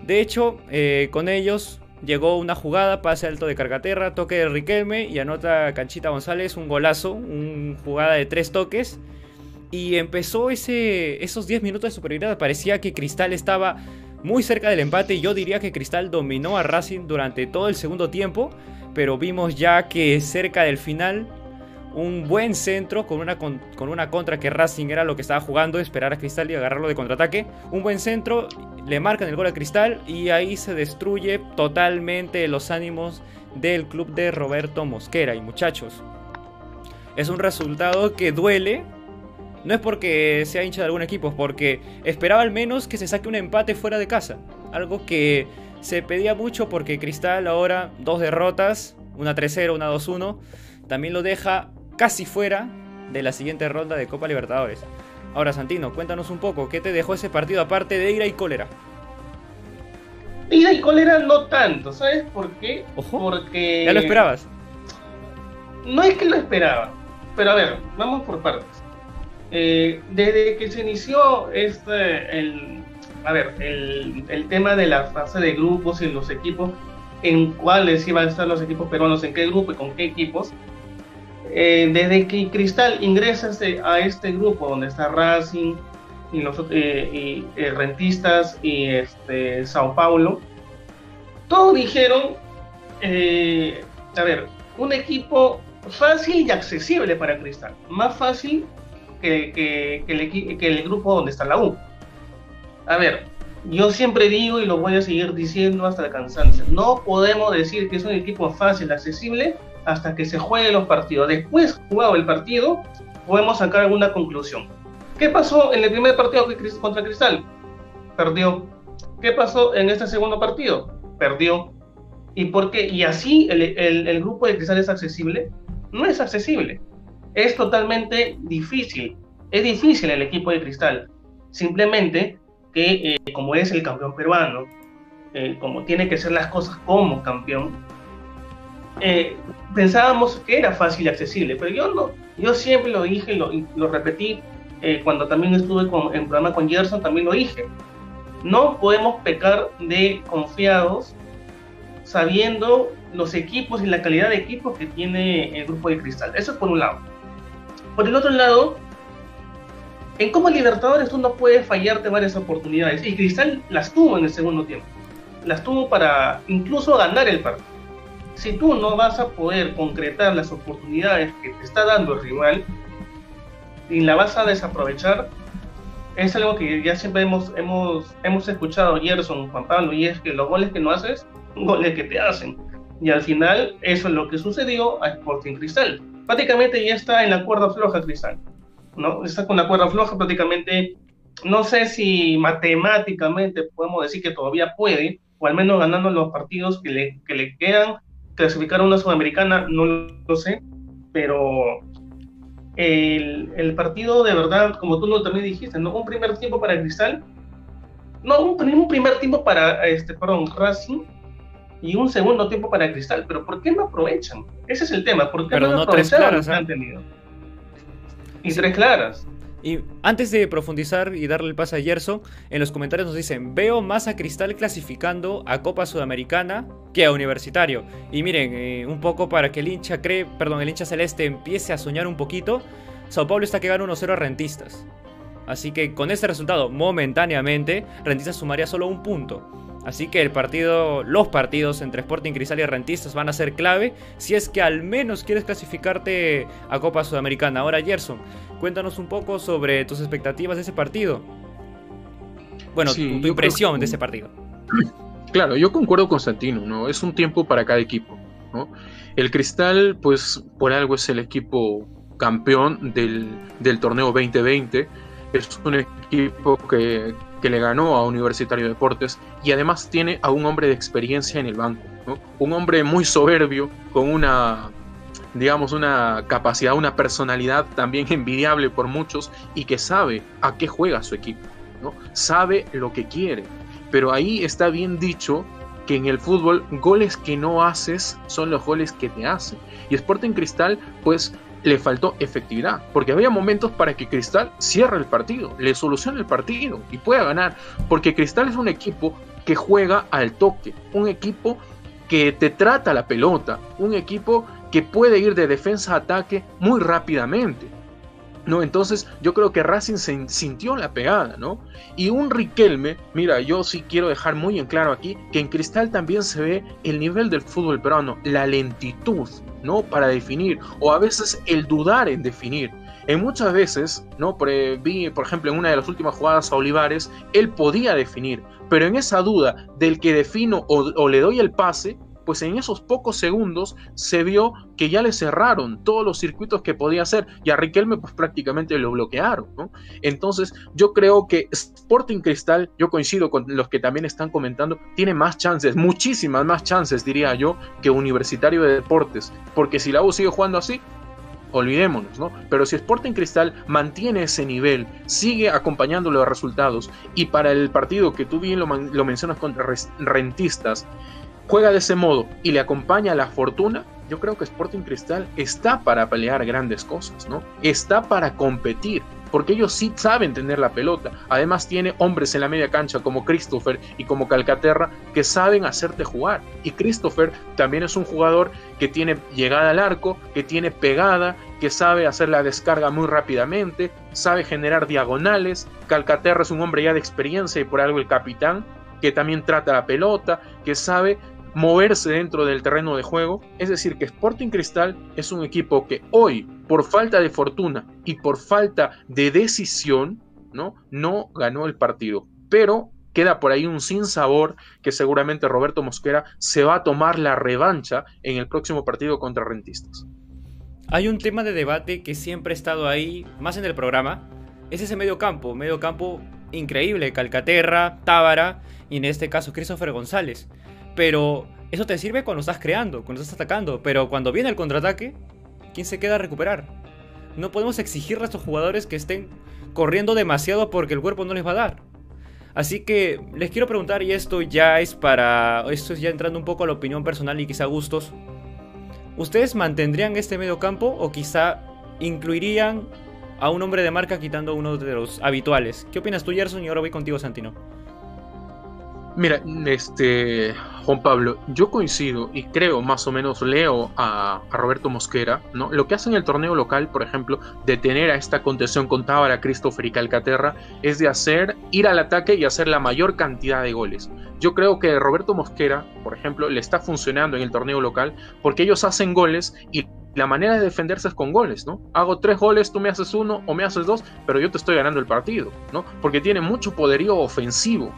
S1: De hecho, eh, con ellos llegó una jugada, pase alto de Cargaterra, toque de Riquelme y anota Canchita González un golazo, una jugada de tres toques. Y empezó ese, esos 10 minutos de superioridad. Parecía que Cristal estaba muy cerca del empate. Yo diría que Cristal dominó a Racing durante todo el segundo tiempo. Pero vimos ya que cerca del final un buen centro con una, con, una contra que Racing era lo que estaba jugando, esperar a Cristal y agarrarlo de contraataque. Un buen centro, le marcan el gol a Cristal y ahí se destruye totalmente los ánimos del club de Roberto Mosquera. Y muchachos, es un resultado que duele. No es porque sea hincha de algún equipo, porque esperaba al menos que se saque un empate fuera de casa. Algo que se pedía mucho porque Cristal ahora dos derrotas, una 3-0, una 2-1, también lo deja casi fuera de la siguiente ronda de Copa Libertadores. Ahora, Santino, cuéntanos un poco, ¿qué te dejó ese partido aparte de ira y cólera?
S3: Ira y cólera no tanto, ¿sabes por qué? Porque...
S1: ¿Ya lo esperabas?
S3: No es que lo esperaba, pero a ver, vamos por partes. Eh, desde que se inició este, el, a ver, el, el, tema de la fase de grupos y los equipos, en cuáles iban a estar los equipos peruanos, en qué grupo y con qué equipos, eh, desde que Cristal ingresa este, a este grupo donde está Racing y los eh, eh, rentistas y este, Sao Paulo, todos dijeron, a ver, un equipo fácil y accesible para Cristal, más fácil que, que, el, que el grupo donde está la U. A ver, yo siempre digo y lo voy a seguir diciendo hasta el cansancio, no podemos decir que es un equipo fácil, accesible, hasta que se jueguen los partidos. Después, jugado el partido, podemos sacar alguna conclusión. ¿Qué pasó en el primer partido contra Cristal? Perdió. ¿Qué pasó en este segundo partido? Perdió. ¿Y por qué? ¿Y así el, grupo de Cristal es accesible? No es accesible. Es totalmente difícil. Es difícil el equipo de Cristal. Simplemente que eh, como es el campeón peruano, eh, como tiene que ser las cosas como campeón, eh, pensábamos que era fácil y accesible, pero yo no, yo siempre lo dije y lo, repetí eh, cuando también estuve con, en programa con Gerson, también lo dije. No podemos pecar de confiados sabiendo los equipos y la calidad de equipos que tiene el grupo de Cristal. Eso es por un lado. Por el otro lado, en como Libertadores tú no puedes fallarte varias oportunidades y Cristal las tuvo en el segundo tiempo. Las tuvo para incluso ganar el partido si tú no vas a poder concretar las oportunidades que te está dando el rival y la vas a desaprovechar, es algo que ya siempre hemos, hemos, hemos escuchado Gerson, Juan Pablo, y es que los goles que no haces, goles que te hacen. Y al final, eso es lo que sucedió a Sporting Cristal. Prácticamente ya está en la cuerda floja Cristal. ¿no? Está con la cuerda floja prácticamente, no sé si matemáticamente podemos decir que todavía puede, o al menos ganando los partidos que le, que le quedan clasificar a una sudamericana, no lo sé, pero el, el, partido de verdad, como tú lo también dijiste, ¿no? Un primer tiempo para Cristal, no, un, un, primer tiempo para, este, perdón, Racing y un segundo tiempo para Cristal, pero ¿por qué no aprovechan? Ese es el tema, ¿por qué
S1: pero no, no tres claras, han
S3: tenido? Y tres claras.
S1: Y antes de profundizar y darle el paso a Yerso, en los comentarios nos dicen, veo más a Cristal clasificando a Copa Sudamericana que a Universitario. Y miren, eh, un poco para que el hincha cree, perdón, el hincha celeste empiece a soñar un poquito, Sao Paulo está que gana 1-0 a Rentistas. Así que con este resultado, momentáneamente, Rentistas sumaría solo un punto. Así que el partido, los partidos entre Sporting Cristal y Rentistas van a ser clave si es que al menos quieres clasificarte a Copa Sudamericana. Ahora, Gerson, cuéntanos un poco sobre tus expectativas de ese partido. Bueno, tu, impresión de ese partido. [CLEARS THROAT]
S2: Claro, yo concuerdo con Santino, ¿no? Es un tiempo para cada equipo, ¿no? El Cristal, pues, por algo es el equipo campeón del, del torneo 2020. Es un equipo que, que le ganó a Universitario Deportes y además tiene a un hombre de experiencia en el banco. Un hombre muy soberbio, con una, digamos, una capacidad, una personalidad también [LAUGHS] envidiable por muchos y que sabe a qué juega su equipo, ¿no? Sabe lo que quiere. Pero ahí está bien dicho que en el fútbol goles que no haces son los goles que te hacen. Y Sporting Cristal, pues le faltó efectividad, porque había momentos para que Cristal cierre el partido, le solucione el partido y pueda ganar, porque Cristal es un equipo que juega al toque, un equipo que te trata la pelota, un equipo que puede ir de defensa a ataque muy rápidamente. ¿No? Entonces yo creo que Racing se sintió la pegada, ¿no? Y un Riquelme, mira, yo sí quiero dejar muy en claro aquí que en Cristal también se ve el nivel del fútbol peruano, la lentitud, ¿no? Para definir, o a veces el dudar en definir. En muchas veces, ¿no? Vi, por ejemplo, en una de las últimas jugadas a Olivares, él podía definir, pero en esa duda del que defino o le doy el pase, pues en esos pocos segundos se vio que ya le cerraron todos los circuitos que podía hacer y a Riquelme pues prácticamente lo bloquearon, ¿no? Entonces yo creo que Sporting Cristal, yo coincido con los que también están comentando, tiene más chances, muchísimas más chances diría yo que Universitario de Deportes, porque si la U sigue jugando así, olvidémonos, ¿no? Pero si Sporting Cristal mantiene ese nivel, sigue acompañándolo a resultados y para el partido que tú bien lo mencionas contra rentistas, juega de ese modo y le acompaña la fortuna, yo creo que Sporting Cristal está para pelear grandes cosas, ¿no? Está para competir, porque ellos sí saben tener la pelota. Además tiene hombres en la media cancha como Christopher y como Calcaterra que saben hacerte jugar. Y Christopher también es un jugador que tiene llegada al arco, que tiene pegada, que sabe hacer la descarga muy rápidamente, sabe generar diagonales. Calcaterra es un hombre ya de experiencia y por algo el capitán que también trata la pelota, que sabe moverse dentro del terreno de juego. Es decir, que Sporting Cristal es un equipo que hoy, por falta de fortuna y por falta de decisión, ¿no? no ganó el partido. Pero queda por ahí un sinsabor que seguramente Roberto Mosquera se va a tomar la revancha en el próximo partido contra Rentistas.
S1: Hay un tema de debate que siempre ha estado ahí, más en el programa, es ese medio campo, medio campo increíble, Calcaterra, Tábara y en este caso Christopher González. Pero eso te sirve cuando estás creando, cuando estás atacando. Pero cuando viene el contraataque, ¿quién se queda a recuperar? No podemos exigirle a estos jugadores que estén corriendo demasiado porque el cuerpo no les va a dar. Así que les quiero preguntar, y esto ya es para. Esto es ya entrando un poco a la opinión personal y quizá gustos. ¿Ustedes mantendrían este medio campo o quizá incluirían a un hombre de marca quitando uno de los habituales? ¿Qué opinas tú, Gerson? Y ahora voy contigo, Santino.
S2: Mira, este Juan Pablo, yo coincido y creo más o menos leo a, Roberto Mosquera, ¿no? Lo que hace en el torneo local, por ejemplo, de tener a esta contención con Tábara, Christopher y Calcaterra, es de hacer ir al ataque y hacer la mayor cantidad de goles. Yo creo que Roberto Mosquera, por ejemplo, le está funcionando en el torneo local porque ellos hacen goles y la manera de defenderse es con goles, ¿no? Hago tres goles, tú me haces uno o me haces dos, pero yo te estoy ganando el partido, ¿no? Porque tiene mucho poderío ofensivo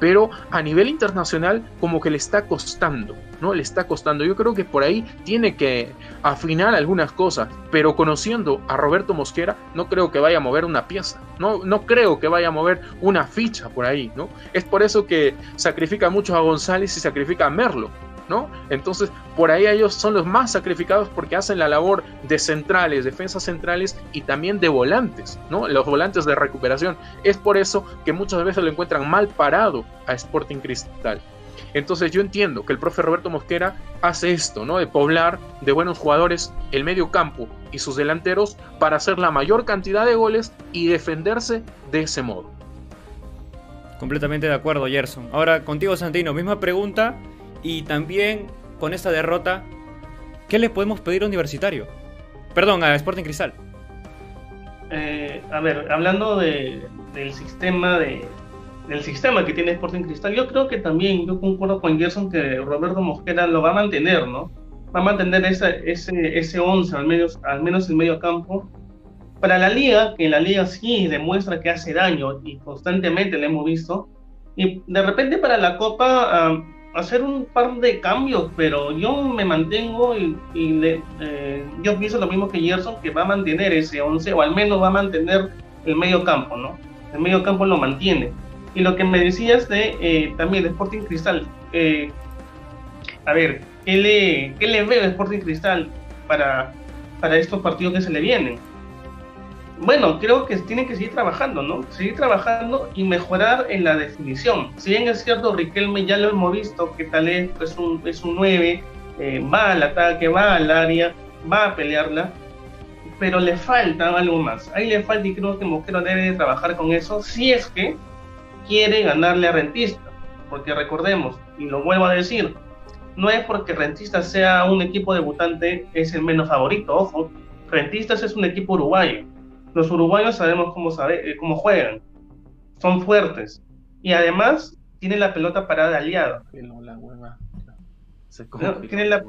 S2: pero a nivel internacional como que le está costando, ¿no? Le está costando. Yo creo que por ahí tiene que afinar algunas cosas, pero conociendo a Roberto Mosquera, no creo que vaya a mover una pieza, no, no creo que vaya a mover una ficha por ahí, ¿no? Es por eso que sacrifica mucho a González y sacrifica a Merlo, entonces, por ahí ellos son los más sacrificados porque hacen la labor de centrales, defensas centrales y también de volantes, ¿no? Los volantes de recuperación. Es por eso que muchas veces lo encuentran mal parado a Sporting Cristal. Entonces yo entiendo que el profe Roberto Mosquera hace esto, ¿no? De poblar de buenos jugadores el medio campo y sus delanteros para hacer la mayor cantidad de goles y defenderse de ese modo.
S1: Completamente de acuerdo, Gerson. Ahora contigo, Santino, misma pregunta y también con esta derrota, ¿qué le podemos pedir a Universitario? Perdón, a Sporting Cristal.
S3: Eh, a ver, hablando del sistema de, del sistema que tiene Sporting Cristal, yo creo que también, yo concuerdo con Gerson que Roberto Mosquera lo va a mantener, ¿no? Va a mantener ese, ese, ese 11, al menos, al menos en medio campo. Para la liga, que la liga sí demuestra que hace daño y constantemente lo hemos visto, y de repente para la Copa hacer un par de cambios, pero yo me mantengo y, eh, yo pienso lo mismo que Gerson, que va a mantener ese 11 o al menos va a mantener el medio campo, ¿no? El medio campo lo mantiene. Y lo que me decías de eh, también de Sporting Cristal, eh, a ver, ¿qué le, qué le ve Sporting Cristal para, para estos partidos que se le vienen? Bueno, creo que tienen que seguir trabajando, ¿no? Seguir trabajando y mejorar en la definición. Si bien es cierto, Riquelme ya lo hemos visto, que tal es, un, es un 9, eh, va al ataque, va al área, va a pelearla, pero le falta algo más. Ahí le falta y creo que Mosquera debe de trabajar con eso si es que quiere ganarle a Rentista. Porque recordemos, y lo vuelvo a decir, no es porque Rentistas sea un equipo debutante, es el menos favorito, ojo. Rentistas es un equipo uruguayo. Los uruguayos sabemos cómo, sabe, eh, cómo juegan, son fuertes. Y además tienen la pelota parada aliada. la,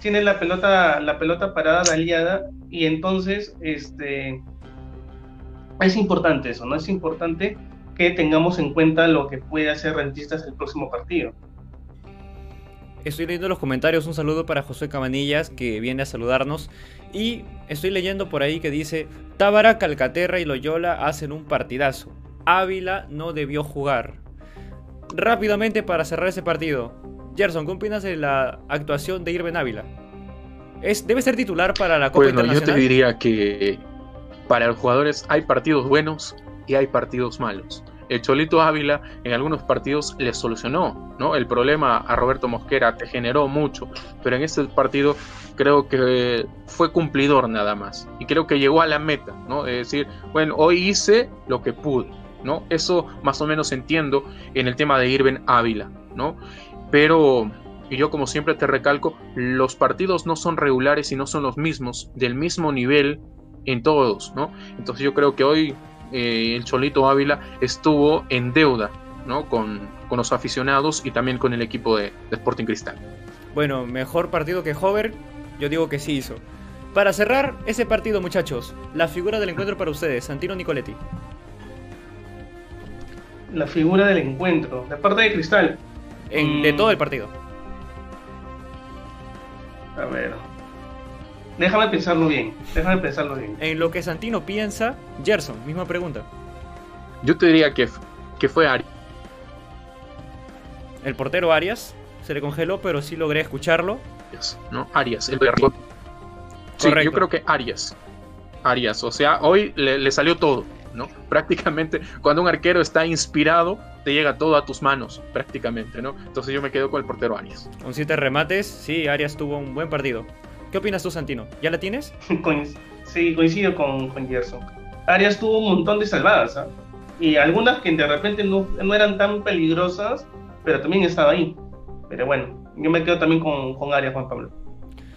S3: tiene la pelota, la pelota parada aliada y entonces este, es importante eso, ¿no? Es importante que tengamos en cuenta lo que puede hacer Rentistas el próximo partido.
S1: Estoy leyendo los comentarios, un saludo para José Cabanillas que viene a saludarnos. Y estoy leyendo por ahí que dice, Tábara, Calcaterra y Loyola hacen un partidazo. Ávila no debió jugar. Rápidamente para cerrar ese partido. Gerson, ¿qué opinas de la actuación de Irben Ávila? ¿Es, ¿Debe ser titular para la Copa bueno,
S2: Yo te diría que para los jugadores hay partidos buenos y hay partidos malos el Cholito Ávila en algunos partidos le solucionó, ¿no? El problema a Roberto Mosquera te generó mucho, pero en este partido creo que fue cumplidor nada más. Y creo que llegó a la meta, ¿no? Es decir, bueno, hoy hice lo que pude, ¿no? Eso más o menos entiendo en el tema de Irben Ávila, ¿no? Pero y yo como siempre te recalco, los partidos no son regulares y no son los mismos, del mismo nivel en todos, ¿no? Entonces yo creo que hoy eh, el Cholito Ávila estuvo en deuda ¿no? con, los aficionados y también con el equipo de, Sporting Cristal.
S1: Bueno, mejor partido que Hover, yo digo que sí hizo. Para cerrar ese partido, muchachos, la figura del encuentro para ustedes, Santino Nicoletti.
S3: La figura del encuentro, de parte de Cristal.
S1: De mm. todo el partido.
S3: A ver, Déjame pensarlo bien, déjame pensarlo bien.
S1: En lo que Santino piensa, Gerson, misma pregunta.
S2: Yo te diría que, que fue Arias.
S1: El portero Arias se le congeló, pero sí logré escucharlo.
S2: No, Arias, el Sí, yo creo que Arias. Arias, o sea, hoy le, salió todo, ¿no? [LAUGHS] Prácticamente cuando un arquero está inspirado, te llega todo a tus manos, prácticamente, ¿no? Entonces yo me quedo con el portero Arias.
S1: Con siete remates, sí, Arias tuvo un buen partido. ¿Qué opinas tú, Santino? ¿Ya la tienes? [LAUGHS]
S3: sí, coincido con, con Gerson. Arias tuvo un montón de salvadas, ¿ah? y algunas que de repente no, eran tan peligrosas, pero también estaba ahí. Pero bueno, yo me quedo también con, con Arias, Juan Pablo.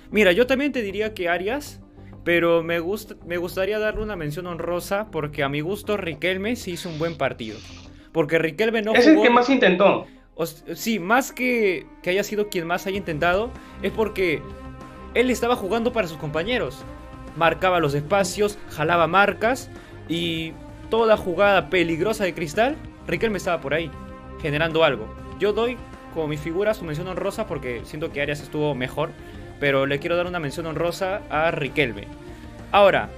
S1: Mira, yo también te diría que Arias, pero me, gusta, me gustaría darle una mención honrosa porque a mi gusto Riquelme sí hizo un buen partido. Porque Riquelme no
S3: es el que más intentó.
S1: sí, más que, que haya sido quien más haya intentado, es porque él estaba jugando para sus compañeros. Marcaba los espacios, jalaba marcas y toda jugada peligrosa de Cristal, Riquelme estaba por ahí, generando algo. Yo doy como mi figura su mención honrosa porque siento que Arias estuvo mejor, pero le quiero dar una mención honrosa a Riquelme. Ahora,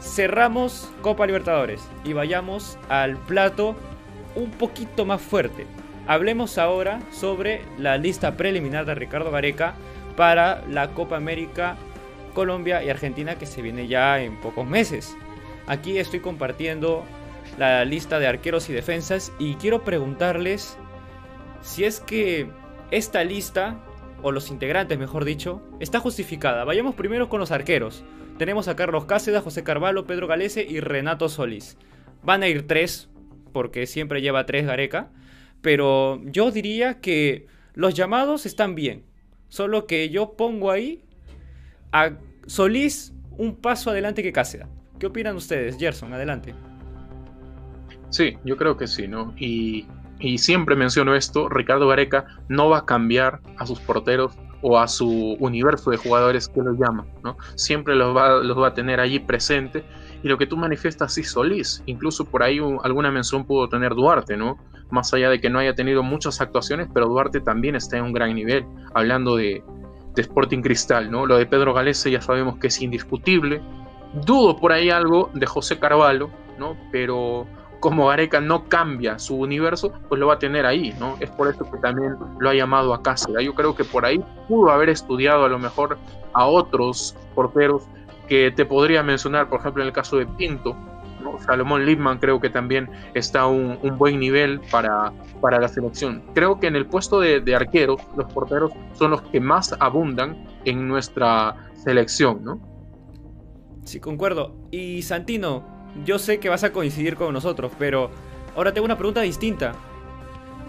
S1: cerramos Copa Libertadores y vayamos al plato un poquito más fuerte. Hablemos ahora sobre la lista preliminar de Ricardo Gareca para la Copa América Colombia y Argentina que se viene ya en pocos meses. Aquí estoy compartiendo la lista de arqueros y defensas y quiero preguntarles si es que esta lista, o los integrantes mejor dicho, está justificada. Vayamos primero con los arqueros. Tenemos a Carlos Cáceres, José Carvalho, Pedro Galese y Renato Solís. Van a ir tres, porque siempre lleva tres Gareca, pero yo diría que los llamados están bien. Solo que yo pongo ahí a Solís un paso adelante que Cáceres. ¿Qué opinan ustedes, Gerson? Adelante.
S2: Sí, yo creo que sí, ¿no? Y, siempre menciono esto, Ricardo Gareca no va a cambiar a sus porteros o a su universo de jugadores que los llama, ¿no? Siempre los va, los va a tener allí presente y lo que tú manifiestas sí Solís, incluso por ahí alguna mención pudo tener Duarte, ¿no? Más allá de que no haya tenido muchas actuaciones, pero Duarte también está en un gran nivel, hablando de, Sporting Cristal, ¿no? Lo de Pedro Galese ya sabemos que es indiscutible. Dudo por ahí algo de José Carvalho, ¿no? Pero como Gareca no cambia su universo, pues lo va a tener ahí, ¿no? Es por eso que también lo ha llamado a Cáceres. Yo creo que por ahí pudo haber estudiado a lo mejor a otros porteros que te podría mencionar, por ejemplo, en el caso de Pinto, Salomón Lipman creo que también está a un, buen nivel para, para la selección. Creo que en el puesto de, de arqueros, los porteros son los que más abundan en nuestra selección, ¿no?
S1: Sí, concuerdo. Y Santino, yo sé que vas a coincidir con nosotros, pero ahora tengo una pregunta distinta.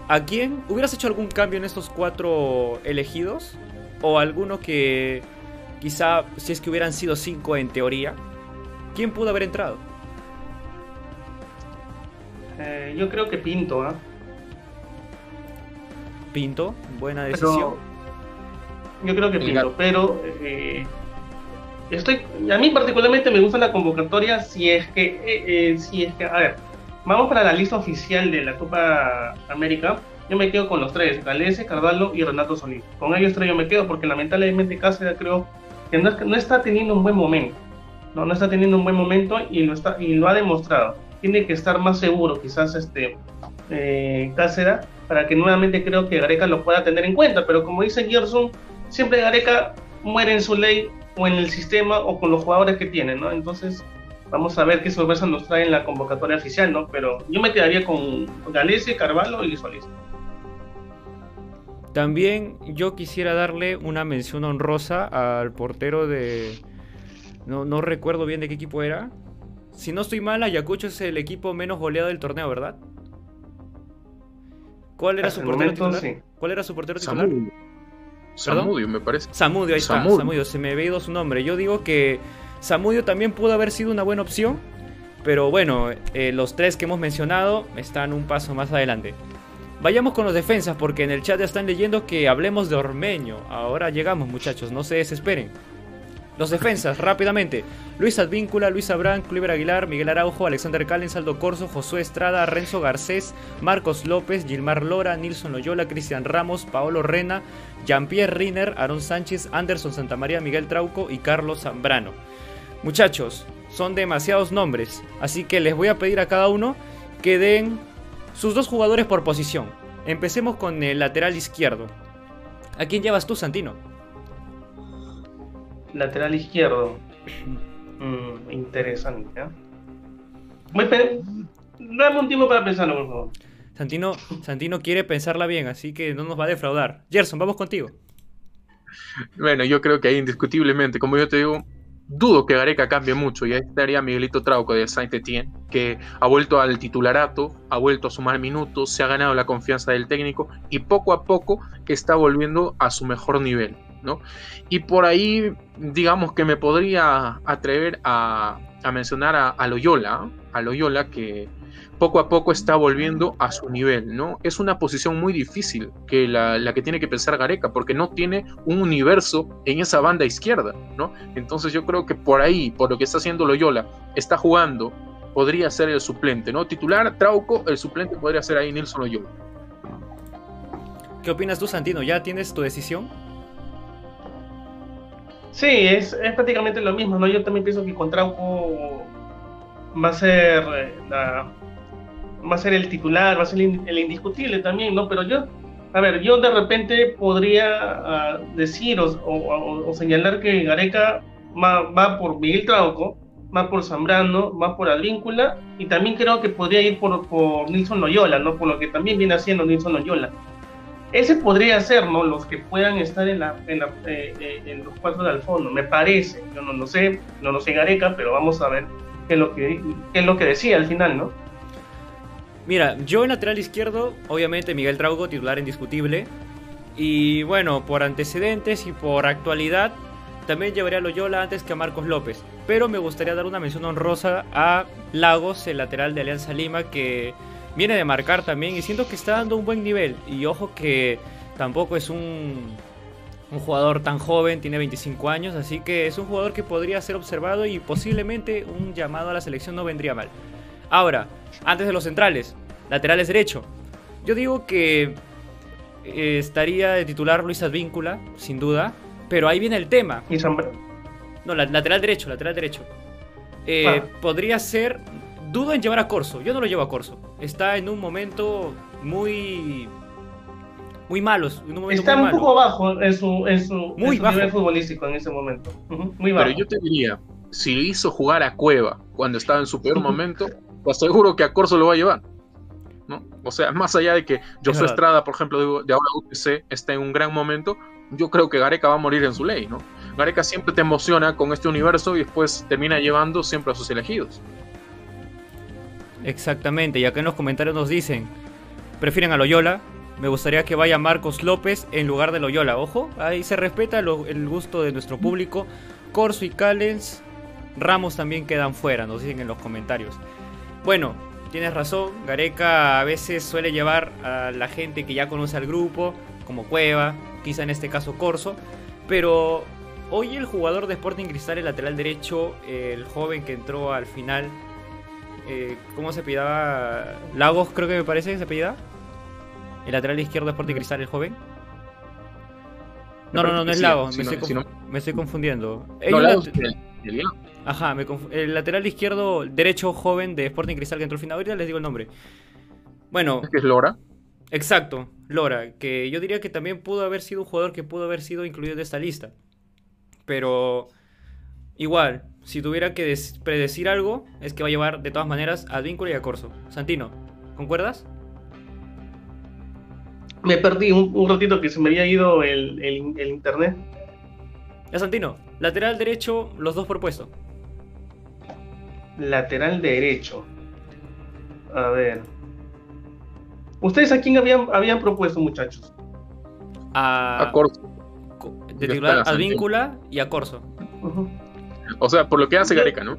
S1: ¿A quién hubieras hecho algún cambio en estos cuatro elegidos? ¿O alguno que quizá, si es que hubieran sido cinco en teoría, ¿quién pudo haber entrado?
S3: Eh, yo creo que Pinto, ¿ah?
S1: Pinto, buena decisión.
S3: yo creo que Pinto, pero eh, estoy, a mí particularmente me gusta la convocatoria si es que, eh, si es que, a ver, vamos para la lista oficial de la Copa América. Yo me quedo con los tres, Galese, Carvalho y Renato Solís. Con ellos tres yo me quedo porque lamentablemente Cáceres creo que no, está teniendo un buen momento. No, no está teniendo un buen momento y lo, está, y lo ha demostrado tiene que estar más seguro, quizás este eh, Cáceres, para que nuevamente creo que Gareca lo pueda tener en cuenta. Pero como dice Gerson, siempre Gareca muere en su ley o en el sistema o con los jugadores que tiene, ¿no? Entonces, vamos a ver qué sorpresa nos trae en la convocatoria oficial, ¿no? Pero yo me quedaría con Galese, Carvalho y Solís.
S1: También yo quisiera darle una mención honrosa al portero de... No, no recuerdo bien de qué equipo era, si no estoy mal, Ayacucho es el equipo menos goleado del torneo, ¿verdad? ¿Cuál era su portero titular? ¿Cuál era su portero titular?
S2: Samudio, me parece.
S1: Samudio, ahí está. Samudio, se me había ido su nombre. Yo digo que Samudio también pudo haber sido una buena opción. Pero bueno, eh, los tres que hemos mencionado están un paso más adelante. Vayamos con los defensas porque en el chat ya están leyendo que hablemos de Ormeño. Ahora llegamos muchachos, no se desesperen. Los defensas, [LAUGHS] rápidamente. Luis Advíncula, Luis Abrán, Cliver Aguilar, Miguel Araujo, Alexander Callens, Aldo Corso, Josué Estrada, Renzo Garcés, Marcos López, Gilmar Lora, Nilson Loyola, Cristian Ramos, Paolo Rena, Jean-Pierre Riner, Aaron Sánchez, Anderson Santamaría, Miguel Trauco y Carlos Zambrano. Muchachos, son demasiados nombres, así que les voy a pedir a cada uno que den sus dos jugadores por posición. Empecemos con el lateral izquierdo. ¿A quién llevas tú, Santino?
S3: Lateral izquierdo. [CLEARS THROAT] Mm, interesante. ¿eh? Dame un tiempo para pensarlo, por favor.
S1: Santino, Santino quiere pensarla bien, así que no nos va a defraudar. Gerson, vamos contigo.
S2: Bueno, yo creo que ahí indiscutiblemente, como yo te digo, dudo que Gareca cambie mucho. Y ahí estaría Miguelito Trauco de Saint-Etienne, que ha vuelto al titularato, ha vuelto a sumar minutos, se ha ganado la confianza del técnico y poco a poco está volviendo a su mejor nivel. ¿no? Y por ahí, digamos que me podría atrever a, mencionar a, Loyola, a Loyola que poco a poco está volviendo a su nivel, ¿no? Es una posición muy difícil que la, que tiene que pensar Gareca, porque no tiene un universo en esa banda izquierda, ¿no? Entonces yo creo que por ahí, por lo que está haciendo Loyola, está jugando, podría ser el suplente, ¿no? Titular, Trauco, el suplente podría ser ahí Nilson Loyola.
S1: ¿Qué opinas tú, Santino? ¿Ya tienes tu decisión?
S3: Sí, es, es prácticamente lo mismo, ¿no? Yo también pienso que con Trauco va a ser eh, la, va a ser el titular, va a ser el, indiscutible también, ¿no? Pero yo, a ver, yo de repente podría ah, decir o, señalar que Gareca va, por Miguel Trauco, va por Zambrano, va por Advíncula y también creo que podría ir por, por Nilson Loyola, ¿no? Por lo que también viene haciendo Nilson Loyola. Ese podría ser, ¿no? Los que puedan estar en, la, en, eh, eh, los cuatro del fondo, me parece. Yo no lo sé, no lo sé Gareca, pero vamos a ver qué lo que, qué es lo que decía al final, ¿no?
S1: Mira, yo en lateral izquierdo, obviamente Miguel Traugo, titular indiscutible. Y bueno, por antecedentes y por actualidad, también llevaría a Loyola antes que a Marcos López. Pero me gustaría dar una mención honrosa a Lagos, el lateral de Alianza Lima, que viene de marcar también y siento que está dando un buen nivel. Y ojo que tampoco es un, un jugador tan joven, tiene 25 años, así que es un jugador que podría ser observado y posiblemente un llamado a la selección no vendría mal. Ahora, antes de los centrales, laterales derecho. Yo digo que eh, estaría de titular Luis Advíncula, sin duda, pero ahí viene el tema.
S3: ¿Y
S1: No, lateral derecho, lateral derecho. Eh, ah. Podría ser dudo en llevar a Corso. Yo no lo llevo a Corso. Está en un momento muy. Muy malo.
S3: Está un poco bajo en su, en su, nivel futbolístico en ese momento. muy bajo.
S2: Pero yo te diría, si le hizo jugar a Cueva cuando estaba en su peor momento, [LAUGHS] te aseguro que a Corso lo va a llevar. ¿no? O sea, más allá de que Josué Estrada, por ejemplo, de, ahora UTC está en un gran momento, yo creo que Gareca va a morir en su ley, ¿no? Gareca siempre te emociona con este universo y después termina llevando siempre a sus elegidos.
S1: Exactamente, y acá en los comentarios nos dicen, prefieren a Loyola, me gustaría que vaya Marcos López en lugar de Loyola, ojo, ahí se respeta el gusto de nuestro público, Corso y Callens, Ramos también quedan fuera, nos dicen en los comentarios. Bueno, tienes razón, Gareca a veces suele llevar a la gente que ya conoce al grupo, como Cueva, quizá en este caso Corso, pero hoy el jugador de Sporting Cristal, el lateral derecho, el joven que entró al final, eh, ¿cómo se pidaba? Lagos creo que me parece que se pida. El lateral izquierdo de Sporting Cristal, el joven. No, no, no, no es Lagos, me, estoy confundiendo. Ajá, el lateral izquierdo, derecho joven de Sporting Cristal que entró al final. Ahorita les digo el nombre. Bueno.
S2: ¿Es que es Lora?
S1: Exacto, Lora, que yo diría que también pudo haber sido un jugador que pudo haber sido incluido en esta lista. Pero igual, si tuviera que predecir algo, es que va a llevar de todas maneras a Víncula y a Corso. Santino, ¿concuerdas?
S3: Me perdí un, ratito que se me había ido el, el internet.
S1: Ya, Santino, lateral derecho, los dos propuestos.
S3: Lateral derecho. A ver. ¿Ustedes a quién habían, habían propuesto, muchachos?
S1: A,
S2: a Corso.
S1: De titular a Víncula y a Corso.
S2: O sea, por lo que hace Gareca, ¿no?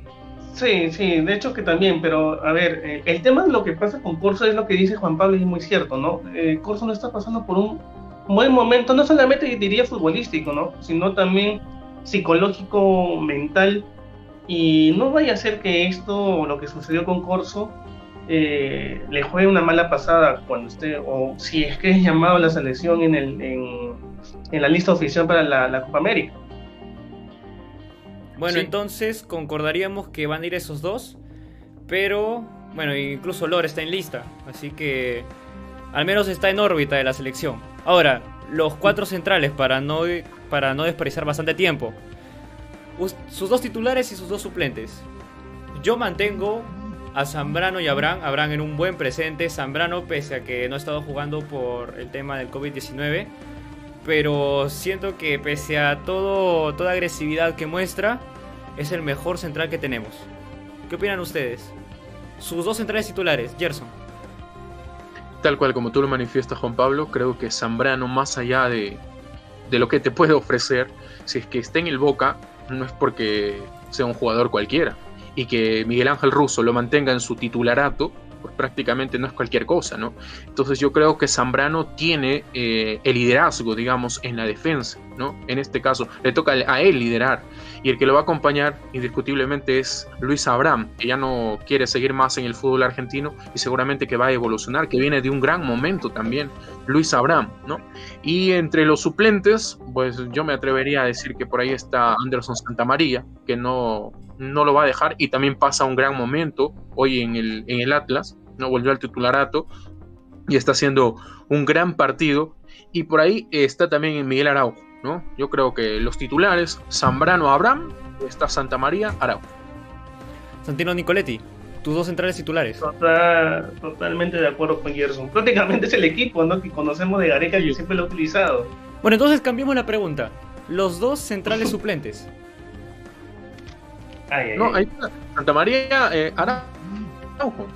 S3: Sí, sí, de hecho que también, pero a ver, eh, el tema de lo que pasa con Corso es lo que dice Juan Pablo y es muy cierto, ¿no? Eh, Corso no está pasando por un buen momento, no solamente diría futbolístico, ¿no? Sino también psicológico, mental, y no vaya a ser que esto, lo que sucedió con Corso, eh, le juegue una mala pasada cuando esté, o si es que es llamado a la selección en, el, en, la lista oficial para la, Copa América.
S1: Bueno, entonces concordaríamos que van a ir esos dos, pero bueno, incluso Lore está en lista, así que al menos está en órbita de la selección. Ahora, los cuatro centrales para no, para no desperdiciar bastante tiempo. Sus dos titulares y sus dos suplentes. Yo mantengo a Zambrano y Abraham. Abraham en un buen presente. Zambrano, pese a que no ha estado jugando por el tema del COVID-19. Pero siento que pese a todo, toda agresividad que muestra, es el mejor central que tenemos. ¿Qué opinan ustedes? Sus dos centrales titulares, Gerson.
S2: Tal cual como tú lo manifiestas, Juan Pablo, creo que Zambrano, más allá de, de lo que te puede ofrecer, si es que está en el Boca, no es porque sea un jugador cualquiera y que Miguel Ángel Russo lo mantenga en su titularato, pues prácticamente no es cualquier cosa, ¿no? Entonces yo creo que Zambrano tiene eh, el liderazgo, digamos, en la defensa, ¿no? En este caso, le toca a él liderar. Y el que lo va a acompañar indiscutiblemente es Luis Abraham, ya no quiere seguir más en el fútbol argentino y seguramente que va a evolucionar, que viene de un gran momento también, Luis Abraham, ¿no? Y entre los suplentes, pues yo me atrevería a decir que por ahí está Anderson Santamaría, que no no lo va a dejar y también pasa un gran momento hoy en el, en el Atlas, no volvió al titularato y está haciendo un gran partido y por ahí está también Miguel Araujo, ¿no? Yo creo que los titulares, Zambrano Abraham, está Santa María Araujo.
S1: Santino Nicoletti, tus dos centrales titulares.
S3: totalmente de acuerdo con Gerson. Prácticamente es el equipo ¿no? que conocemos de Gareca y siempre lo ha utilizado.
S1: Bueno, entonces cambiamos la pregunta. Los dos centrales suplentes.
S2: no, ahí está. Santa María eh, Araujo.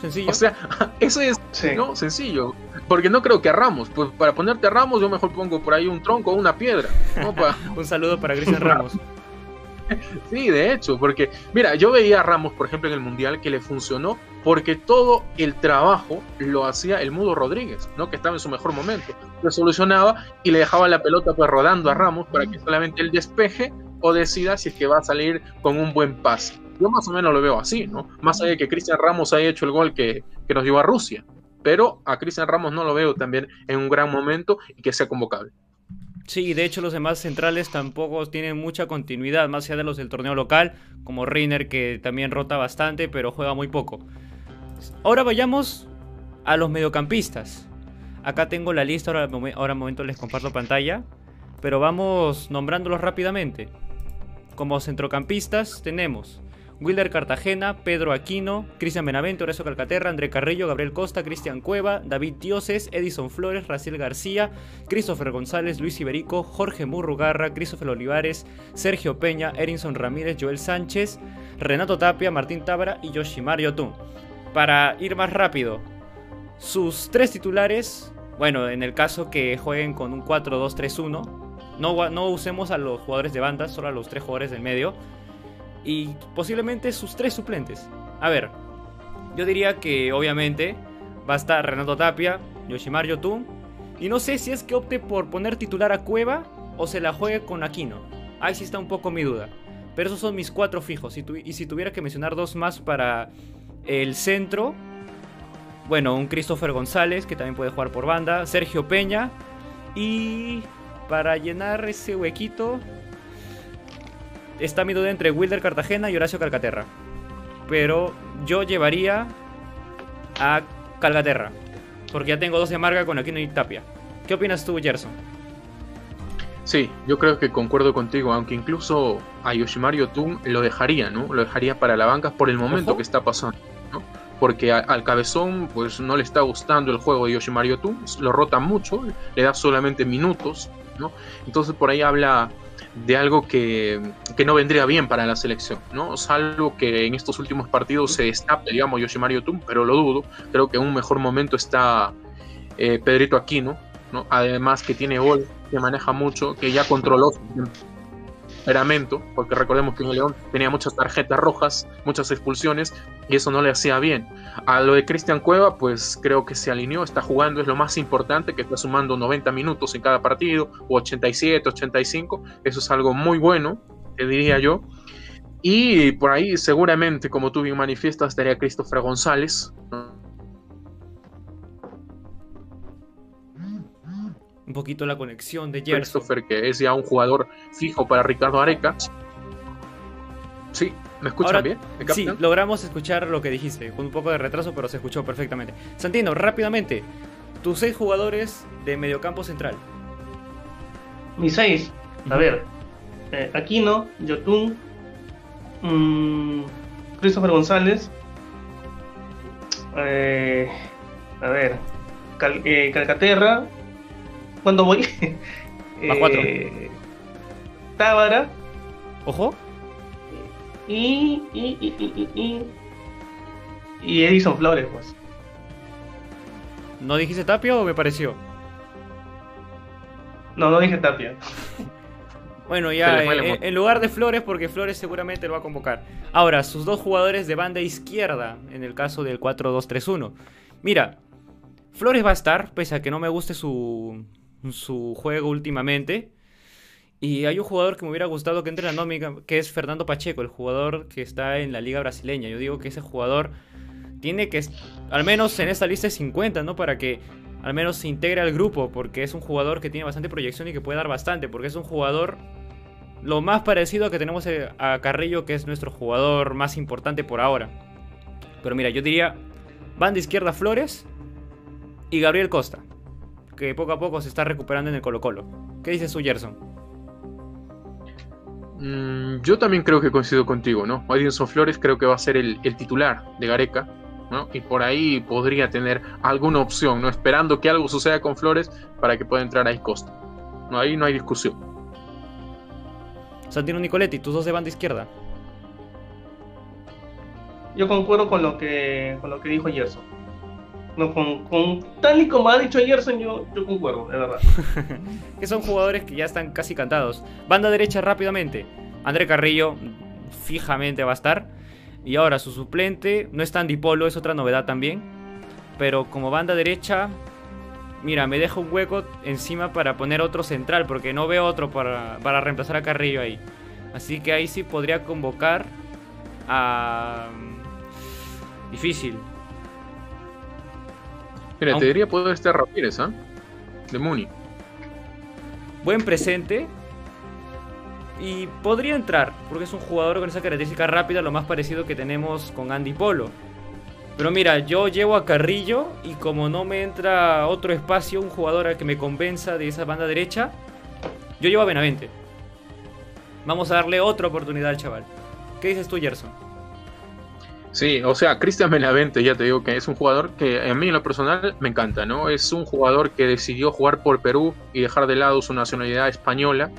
S1: Sencillo.
S2: O sea, [LAUGHS] eso es ¿no? sencillo. Porque no creo que a Ramos. Pues para ponerte a Ramos, yo mejor pongo por ahí un tronco o una piedra. [LAUGHS]
S1: un saludo para Cristian Ramos. [LAUGHS]
S2: Sí, de hecho, porque mira, yo veía a Ramos, por ejemplo, en el Mundial que le funcionó porque todo el trabajo lo hacía el Mudo Rodríguez, ¿no? Que estaba en su mejor momento. Lo solucionaba y le dejaba la pelota pues rodando a Ramos para que solamente él despeje o decida si es que va a salir con un buen pase. Yo más o menos lo veo así, ¿no? Más allá de que Cristian Ramos haya hecho el gol que, nos llevó a Rusia. Pero a Cristian Ramos no lo veo también en un gran momento y que sea convocable.
S1: Sí, de hecho los demás centrales tampoco tienen mucha continuidad, más allá de los del torneo local, como Reiner que también rota bastante, pero juega muy poco. Ahora vayamos a los mediocampistas. Acá tengo la lista, ahora, ahora momento les comparto pantalla, pero vamos nombrándolos rápidamente. Como centrocampistas tenemos Wilder Cartagena, Pedro Aquino, Cristian Benavente, Horacio Calcaterra, André Carrillo, Gabriel Costa, Cristian Cueva, David Dioses, Edison Flores, Raciel García, Christopher González, Luis Iberico, Jorge Murrugarra, Christopher Olivares, Sergio Peña, Erinson Ramírez, Joel Sánchez, Renato Tapia, Martín Tábara y Yoshimar Yotun. Para ir más rápido, sus tres titulares, bueno, en el caso que jueguen con un 4-2-3-1, no, no usemos a los jugadores de banda, solo a los tres jugadores del medio y posiblemente sus tres suplentes. A ver, yo diría que obviamente va a estar Renato Tapia, Yoshimar Yotun, y no sé si es que opte por poner titular a Cueva o se la juegue con Aquino. Ahí sí está un poco mi duda. Pero esos son mis cuatro fijos. Y, si tuviera que mencionar dos más para el centro, bueno, un Christopher González, que también puede jugar por banda, Sergio Peña, y para llenar ese huequito, está mi duda entre Wilder Cartagena y Horacio Calcaterra. Pero yo llevaría a Calcaterra. Porque ya tengo dos de marca con Aquino y Tapia. ¿Qué opinas tú, Gerson?
S2: Sí, yo creo que concuerdo contigo, aunque incluso a Yoshimaru Yotun lo dejaría, ¿no? Lo dejaría para la banca por el momento que está pasando, ¿no? Porque al cabezón, pues no le está gustando el juego de Yoshimaru Yotun, lo rota mucho, le da solamente minutos, ¿no? Entonces por ahí habla de algo que, no vendría bien para la selección, ¿no? Salvo que en estos últimos partidos se destape, digamos, Yoshimar Yotun, pero lo dudo. Creo que en un mejor momento está eh, Pedrito Aquino, ¿no? Además que tiene gol, que maneja mucho, que ya controló porque recordemos que en León tenía muchas tarjetas rojas, muchas expulsiones, y eso no le hacía bien. A lo de Cristian Cueva, pues creo que se alineó, está jugando, es lo más importante, que está sumando 90 minutos en cada partido, o 87, 85, eso es algo muy bueno, te diría yo. Y por ahí seguramente, como tú bien manifiestas, estaría Christopher González,
S1: un poquito la conexión de Gerson.
S2: Christopher, que es ya un jugador fijo para Ricardo Areca. Sí, ¿me escuchan bien?
S1: sí, logramos escuchar lo que dijiste, con un poco de retraso, pero se escuchó perfectamente. Santino, rápidamente, tus seis jugadores de mediocampo central.
S3: Mis seis, a ver, eh, Aquino, Yotun, mm, Christopher González, eh, a ver, eh, Calcaterra, cuando voy. [LAUGHS]
S1: Más cuatro.
S3: Eh, Tábara.
S1: Ojo.
S3: Y, y, y, y, y, Edison Flores, pues.
S1: ¿No dijiste Tapia o me pareció?
S3: No, no dije Tapia. [LAUGHS]
S1: Bueno, ya, eh, en, lugar de Flores, porque Flores seguramente lo va a convocar. Ahora, sus dos jugadores de banda izquierda, en el caso del 4-2-3-1. Mira, Flores va a estar, pese a que no me guste su, su juego últimamente. Y hay un jugador que me hubiera gustado que entre en la nómica, que es Fernando Pacheco, el jugador que está en la liga brasileña. Yo digo que ese jugador tiene que, al menos en esta lista de 50, ¿no? Para que al menos se integre al grupo, porque es un jugador que tiene bastante proyección y que puede dar bastante, porque es un jugador lo más parecido a que tenemos eh, a Carrillo, que es nuestro jugador más importante por ahora. Pero mira, yo diría banda izquierda Flores y Gabriel Costa que poco a poco se está recuperando en el Colo Colo. ¿Qué dices tú, Gerson?
S2: Mm, yo también creo que coincido contigo, ¿no? Edinson Flores creo que va a ser el, titular de Gareca, ¿no? Y por ahí podría tener alguna opción, ¿no? Esperando que algo suceda con Flores para que pueda entrar ahí Costa. No, ahí no hay discusión.
S1: Santino Nicoletti, tus dos de banda izquierda.
S3: Yo concuerdo con lo que, con lo que dijo Gerson. No, con, tal y como ha dicho Gerson, yo, yo concuerdo, de verdad. [LAUGHS]
S1: que son jugadores que ya están casi cantados. Banda derecha rápidamente. André Carrillo fijamente va a estar. Y ahora su suplente, no es tan dipolo, es otra novedad también. Pero como banda derecha, mira, me deja un hueco encima para poner otro central, porque no veo otro para, para reemplazar a Carrillo ahí. Así que ahí sí podría convocar a... Difícil.
S2: Mira, te diría poder estar Ramírez, ¿ah? De Muni.
S1: buen presente y podría entrar, porque es un jugador con esa característica rápida, lo más parecido que tenemos con Andy Polo. Pero mira, yo llevo a Carrillo y como no me entra otro espacio, un jugador al que me convenza de esa banda derecha, yo llevo a Benavente. Vamos a darle otra oportunidad al chaval. ¿Qué dices tú, Gerson?
S2: Sí, o sea, Cristian Benavente, ya te digo que es un jugador que a mí en lo personal me encanta, ¿no? Es un jugador que decidió jugar por Perú y dejar de lado su nacionalidad española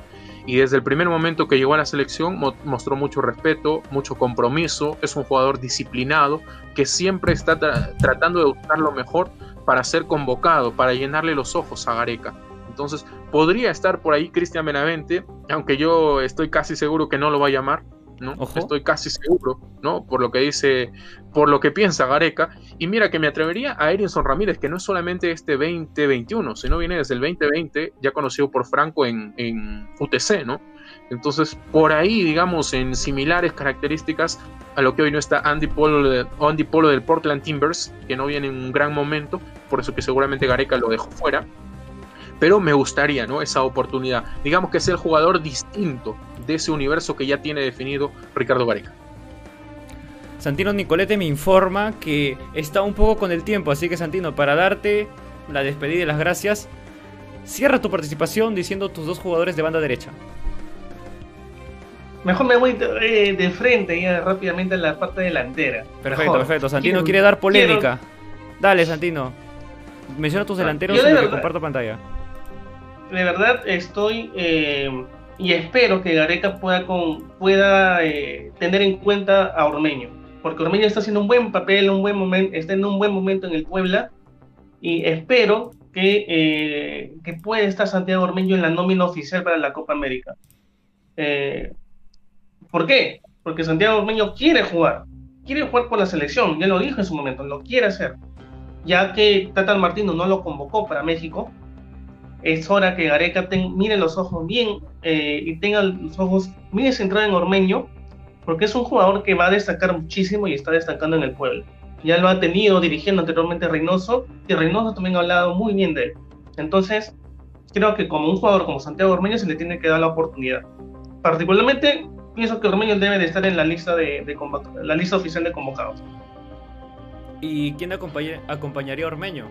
S2: y desde el primer momento que llegó a la selección mostró mucho respeto, mucho compromiso, es un jugador disciplinado que siempre está tratando de buscar lo mejor para ser convocado, para llenarle los ojos a Gareca. Entonces podría estar por ahí Cristian Benavente, aunque yo estoy casi seguro que no lo va a llamar, ¿no? Estoy casi seguro, ¿no? Por lo que dice, por lo que piensa Gareca. Y mira que me atrevería a Erinson Ramírez, que no es solamente este 2021, sino viene desde el 2020, ya conocido por Franco en, en UTC, ¿no? Entonces, por ahí, digamos, en similares características a lo que hoy no está Andy Polo, de, Andy Polo del Portland Timbers, que no viene en un gran momento, por eso que seguramente Gareca lo dejó fuera pero me gustaría, ¿no? Esa oportunidad. Digamos que es el jugador distinto de ese universo que ya tiene definido Ricardo Gareca.
S1: Santino Nicolete me informa que está un poco con el tiempo, así que Santino, para darte la despedida y las gracias, cierra tu participación diciendo tus dos jugadores de banda derecha.
S3: Mejor me voy de, frente ya rápidamente a la parte delantera.
S1: Perfecto, perfecto. Santino quiere dar polémica. Dale, Santino. Menciona tus ah, delanteros en que comparto pantalla
S3: de verdad estoy eh, y espero que Gareca pueda, con, pueda eh, tener en cuenta a Ormeño, porque Ormeño está haciendo un buen papel, un buen momento, está en un buen momento en el Puebla y espero que, eh, que pueda estar Santiago Ormeño en la nómina oficial para la Copa América. ¿Por qué? Porque Santiago Ormeño quiere jugar, quiere jugar por la selección, ya lo dijo en su momento, lo quiere hacer, ya que Tata Martino no lo convocó para México es hora que Gareca mire los ojos bien eh, y tenga los ojos muy centrados en Ormeño, porque es un jugador que va a destacar muchísimo y está destacando en el pueblo. Ya lo ha tenido dirigiendo anteriormente Reynoso, y Reynoso también ha hablado muy bien de él. Entonces, creo que como un jugador como Santiago Ormeño se le tiene que dar la oportunidad. Particularmente, pienso que Ormeño debe de estar en la lista, de, la lista oficial de convocados.
S1: ¿Y quién acompañaría a Ormeño?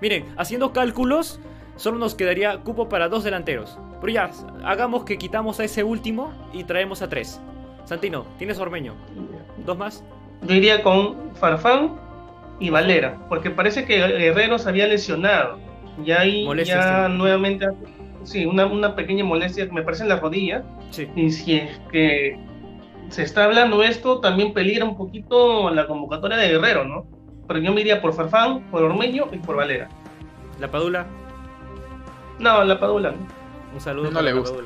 S1: Miren, haciendo cálculos, solo nos quedaría cupo para dos delanteros. Pero ya, hagamos que quitamos a ese último y traemos a tres. Santino, ¿tienes Ormeño? ¿Dos más?
S3: Yo iría con Farfán y Valera, porque parece que Guerrero se había lesionado. Ya ahí ya nuevamente, sí, una, una, pequeña molestia, me parece en la rodilla. Sí. Y si es que se está hablando esto, también peligra un poquito la convocatoria de Guerrero, ¿no? Pero yo me iría por Farfán, por Ormeño y por Valera.
S1: ¿La Padula?
S3: No, la Padula.
S1: Un saludo
S2: no le gusta.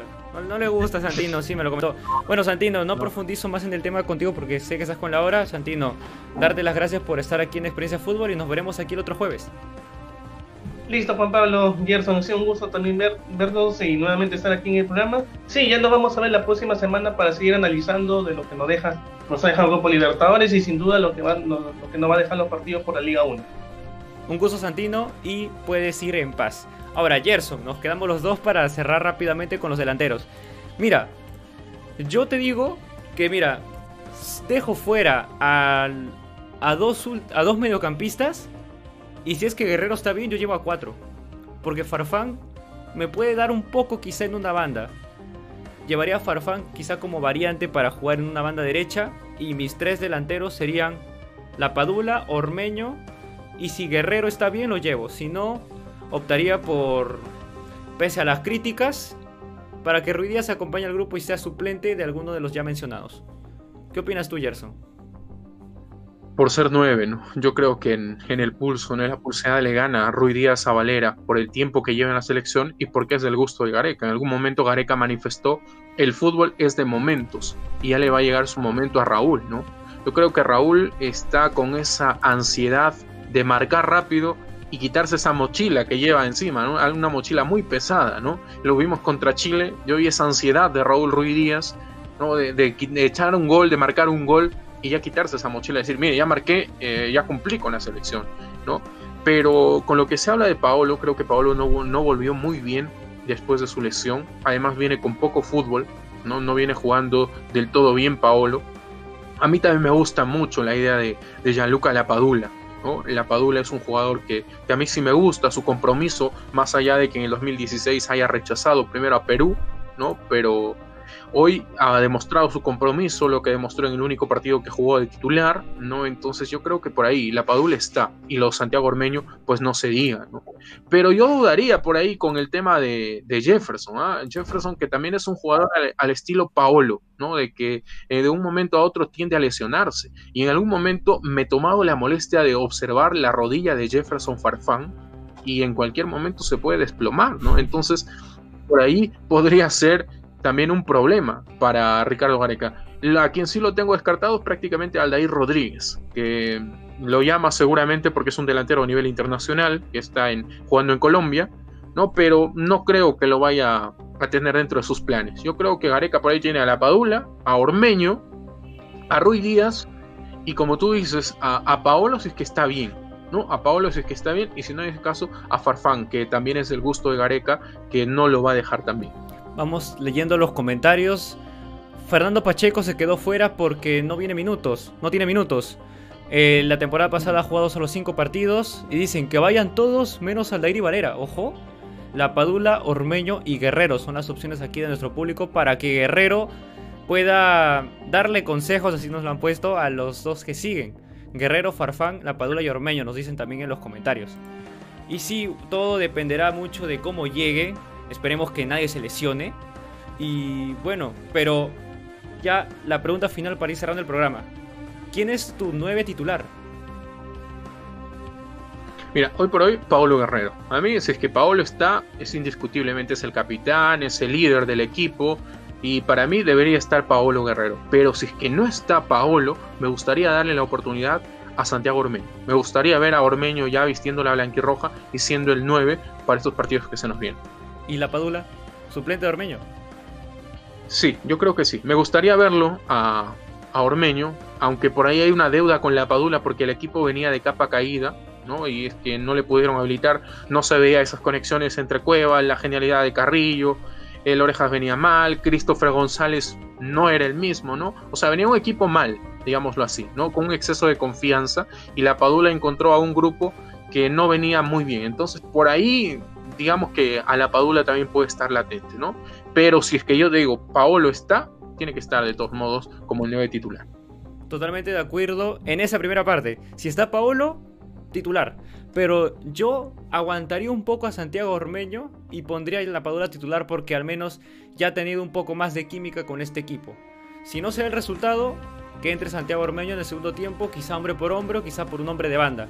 S1: No, le gusta Santino, sí me lo comentó. Bueno, Santino, no, profundizo más en el tema contigo porque sé que estás con la hora. Santino, darte las gracias por estar aquí en Experiencia Fútbol y nos veremos aquí el otro jueves.
S3: Listo, Juan Pablo, Gerson, ha sido un gusto también ver, vernos y nuevamente estar aquí en el programa. Sí, ya nos vamos a ver la próxima semana para seguir analizando de lo que nos deja, nos ha dejado el Grupo Libertadores y sin duda lo que, va, lo que nos va a dejar los partidos por la Liga 1.
S1: Un gusto, Santino, y puedes ir en paz. Ahora, Gerson, nos quedamos los dos para cerrar rápidamente con los delanteros. Mira, yo te digo que, mira, dejo fuera a, dos, a dos mediocampistas. Y si es que Guerrero está bien, yo llevo a cuatro. Porque Farfán me puede dar un poco quizá en una banda. Llevaría a Farfán quizá como variante para jugar en una banda derecha. Y mis tres delanteros serían La Padula, Ormeño. Y si Guerrero está bien, lo llevo. Si no, optaría por, pese a las críticas, para que Ruidías acompañe al grupo y sea suplente de alguno de los ya mencionados. ¿Qué opinas tú, Gerson?
S2: Por ser nueve, ¿no? Yo creo que en, el pulso, en la pulseada le gana a Ruidías a Valera por el tiempo que lleva en la selección y porque es del gusto de Gareca. En algún momento Gareca manifestó, el fútbol es de momentos y ya le va a llegar su momento a Raúl, ¿no? Yo creo que Raúl está con esa ansiedad de marcar rápido y quitarse esa mochila que lleva encima, ¿no? Una mochila muy pesada, ¿no? Lo vimos contra Chile, yo vi esa ansiedad de Raúl Ruiz Díaz, ¿no? De, echar un gol, de marcar un gol y ya quitarse esa mochila, decir, mire, ya marqué, eh, ya cumplí con la selección, ¿no? Pero con lo que se habla de Paolo, creo que Paolo no, no volvió muy bien después de su lesión. Además viene con poco fútbol, no, no viene jugando del todo bien Paolo. A mí también me gusta mucho la idea de, de Gianluca Lapadula. ¿No? Lapadula es un jugador que, que, a mí sí me gusta, su compromiso, más allá de que en el 2016 haya rechazado primero a Perú, ¿no? pero Hoy ha demostrado su compromiso, lo que demostró en el único partido que jugó de titular, ¿no? Entonces yo creo que por ahí la Padula está y los Santiago Ormeño pues no se diga, ¿no? Pero yo dudaría por ahí con el tema de, Jefferson, ¿ah? Jefferson que también es un jugador al, estilo Paolo, ¿no? De que eh, de un momento a otro tiende a lesionarse. Y en algún momento me he tomado la molestia de observar la rodilla de Jefferson Farfán y en cualquier momento se puede desplomar, ¿no? Entonces por ahí podría ser también un problema para Ricardo Gareca. A quien sí lo tengo descartado es prácticamente Aldair Rodríguez, que lo llama seguramente porque es un delantero a nivel internacional, que está en, jugando en Colombia, ¿no? pero no creo que lo vaya a tener dentro de sus planes. Yo creo que Gareca por ahí tiene a La Padula, a Ormeño, a Ruiz Díaz y como tú dices, a, a Paolo si es que está bien. ¿no? A Paolo si es que está bien y si no en ese caso a Farfán, que también es el gusto de Gareca, que no lo va a dejar también.
S1: Vamos leyendo los comentarios. Fernando Pacheco se quedó fuera porque no viene minutos, no tiene minutos. Eh, la temporada pasada ha jugado solo 5 partidos y dicen que vayan todos menos Aldair y Valera. Ojo, La Padula, Ormeño y Guerrero son las opciones aquí de nuestro público para que Guerrero pueda darle consejos, así nos lo han puesto, a los dos que siguen. Guerrero, Farfán, La Padula y Ormeño nos dicen también en los comentarios. Y sí, todo dependerá mucho de cómo llegue Esperemos que nadie se lesione. Y bueno, pero ya la pregunta final para ir cerrando el programa. ¿Quién es tu nueve titular?
S2: Mira, hoy por hoy, Paolo Guerrero. A mí, si es que Paolo está, es indiscutiblemente es el capitán, es el líder del equipo. Y para mí debería estar Paolo Guerrero. Pero si es que no está Paolo, me gustaría darle la oportunidad a Santiago Ormeño. Me gustaría ver a Ormeño ya vistiendo la blanquirroja y siendo el 9 para estos partidos que se nos vienen
S1: y la Padula, suplente de Ormeño.
S2: Sí, yo creo que sí. Me gustaría verlo a, a Ormeño, aunque por ahí hay una deuda con la Padula porque el equipo venía de capa caída. ¿no? Y es que no le pudieron habilitar, no se veía esas conexiones entre Cuevas, la genialidad de Carrillo, el Orejas venía mal, Christopher González no era el mismo, ¿no? O sea, venía un equipo mal, digámoslo así, ¿no? Con un exceso de confianza y la Padula encontró a un grupo que no venía muy bien. Entonces, por ahí digamos que a la Padula también puede estar latente, ¿no? Pero si es que yo digo, Paolo está, tiene que estar de todos modos como el 9 titular.
S1: Totalmente de acuerdo en esa primera parte. Si está Paolo, titular. Pero yo aguantaría un poco a Santiago Ormeño y pondría a la Padula titular porque al menos ya ha tenido un poco más de química con este equipo. Si no se da el resultado, que entre Santiago Ormeño en el segundo tiempo, quizá hombre por hombre o quizá por un hombre de banda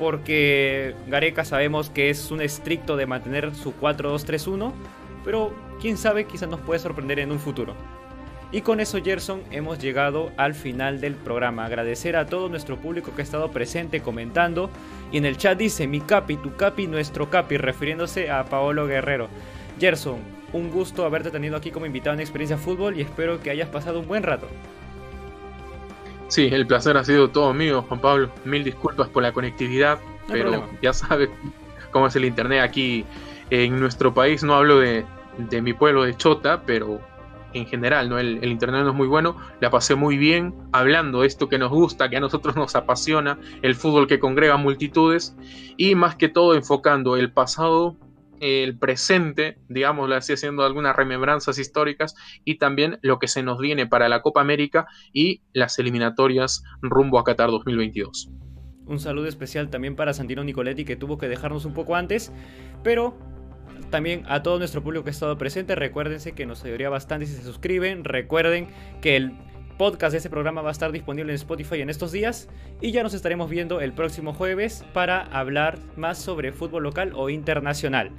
S1: porque Gareca sabemos que es un estricto de mantener su 4-2-3-1, pero quién sabe, quizás nos puede sorprender en un futuro. Y con eso, Gerson, hemos llegado al final del programa. Agradecer a todo nuestro público que ha estado presente comentando. Y en el chat dice: Mi capi, tu capi, nuestro capi, refiriéndose a Paolo Guerrero. Gerson, un gusto haberte tenido aquí como invitado en Experiencia Fútbol y espero que hayas pasado un buen rato.
S2: Sí, el placer ha sido todo mío, Juan Pablo. Mil disculpas por la conectividad, pero ya sabes cómo es el internet aquí en nuestro país. No hablo de, mi pueblo de Chota, pero en general, ¿no? El, el, internet no es muy bueno. La pasé muy bien hablando de esto que nos gusta, que a nosotros nos apasiona, el fútbol que congrega multitudes y más que todo enfocando el pasado el presente, digámoslo así, haciendo algunas remembranzas históricas y también lo que se nos viene para la Copa América y las eliminatorias rumbo a Qatar 2022.
S1: Un saludo especial también para Santino Nicoletti que tuvo que dejarnos un poco antes, pero también a todo nuestro público que ha estado presente, recuérdense que nos ayudaría bastante si se suscriben, recuerden que el podcast de este programa va a estar disponible en Spotify en estos días y ya nos estaremos viendo el próximo jueves para hablar más sobre fútbol local o internacional.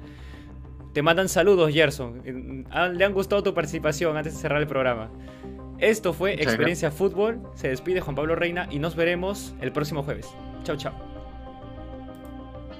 S1: Te mandan saludos, Gerson. Ah, le han gustado tu participación antes de cerrar el programa. Esto fue Experiencia Fútbol. Se despide Juan Pablo Reina y nos veremos el próximo jueves. Chao, chao.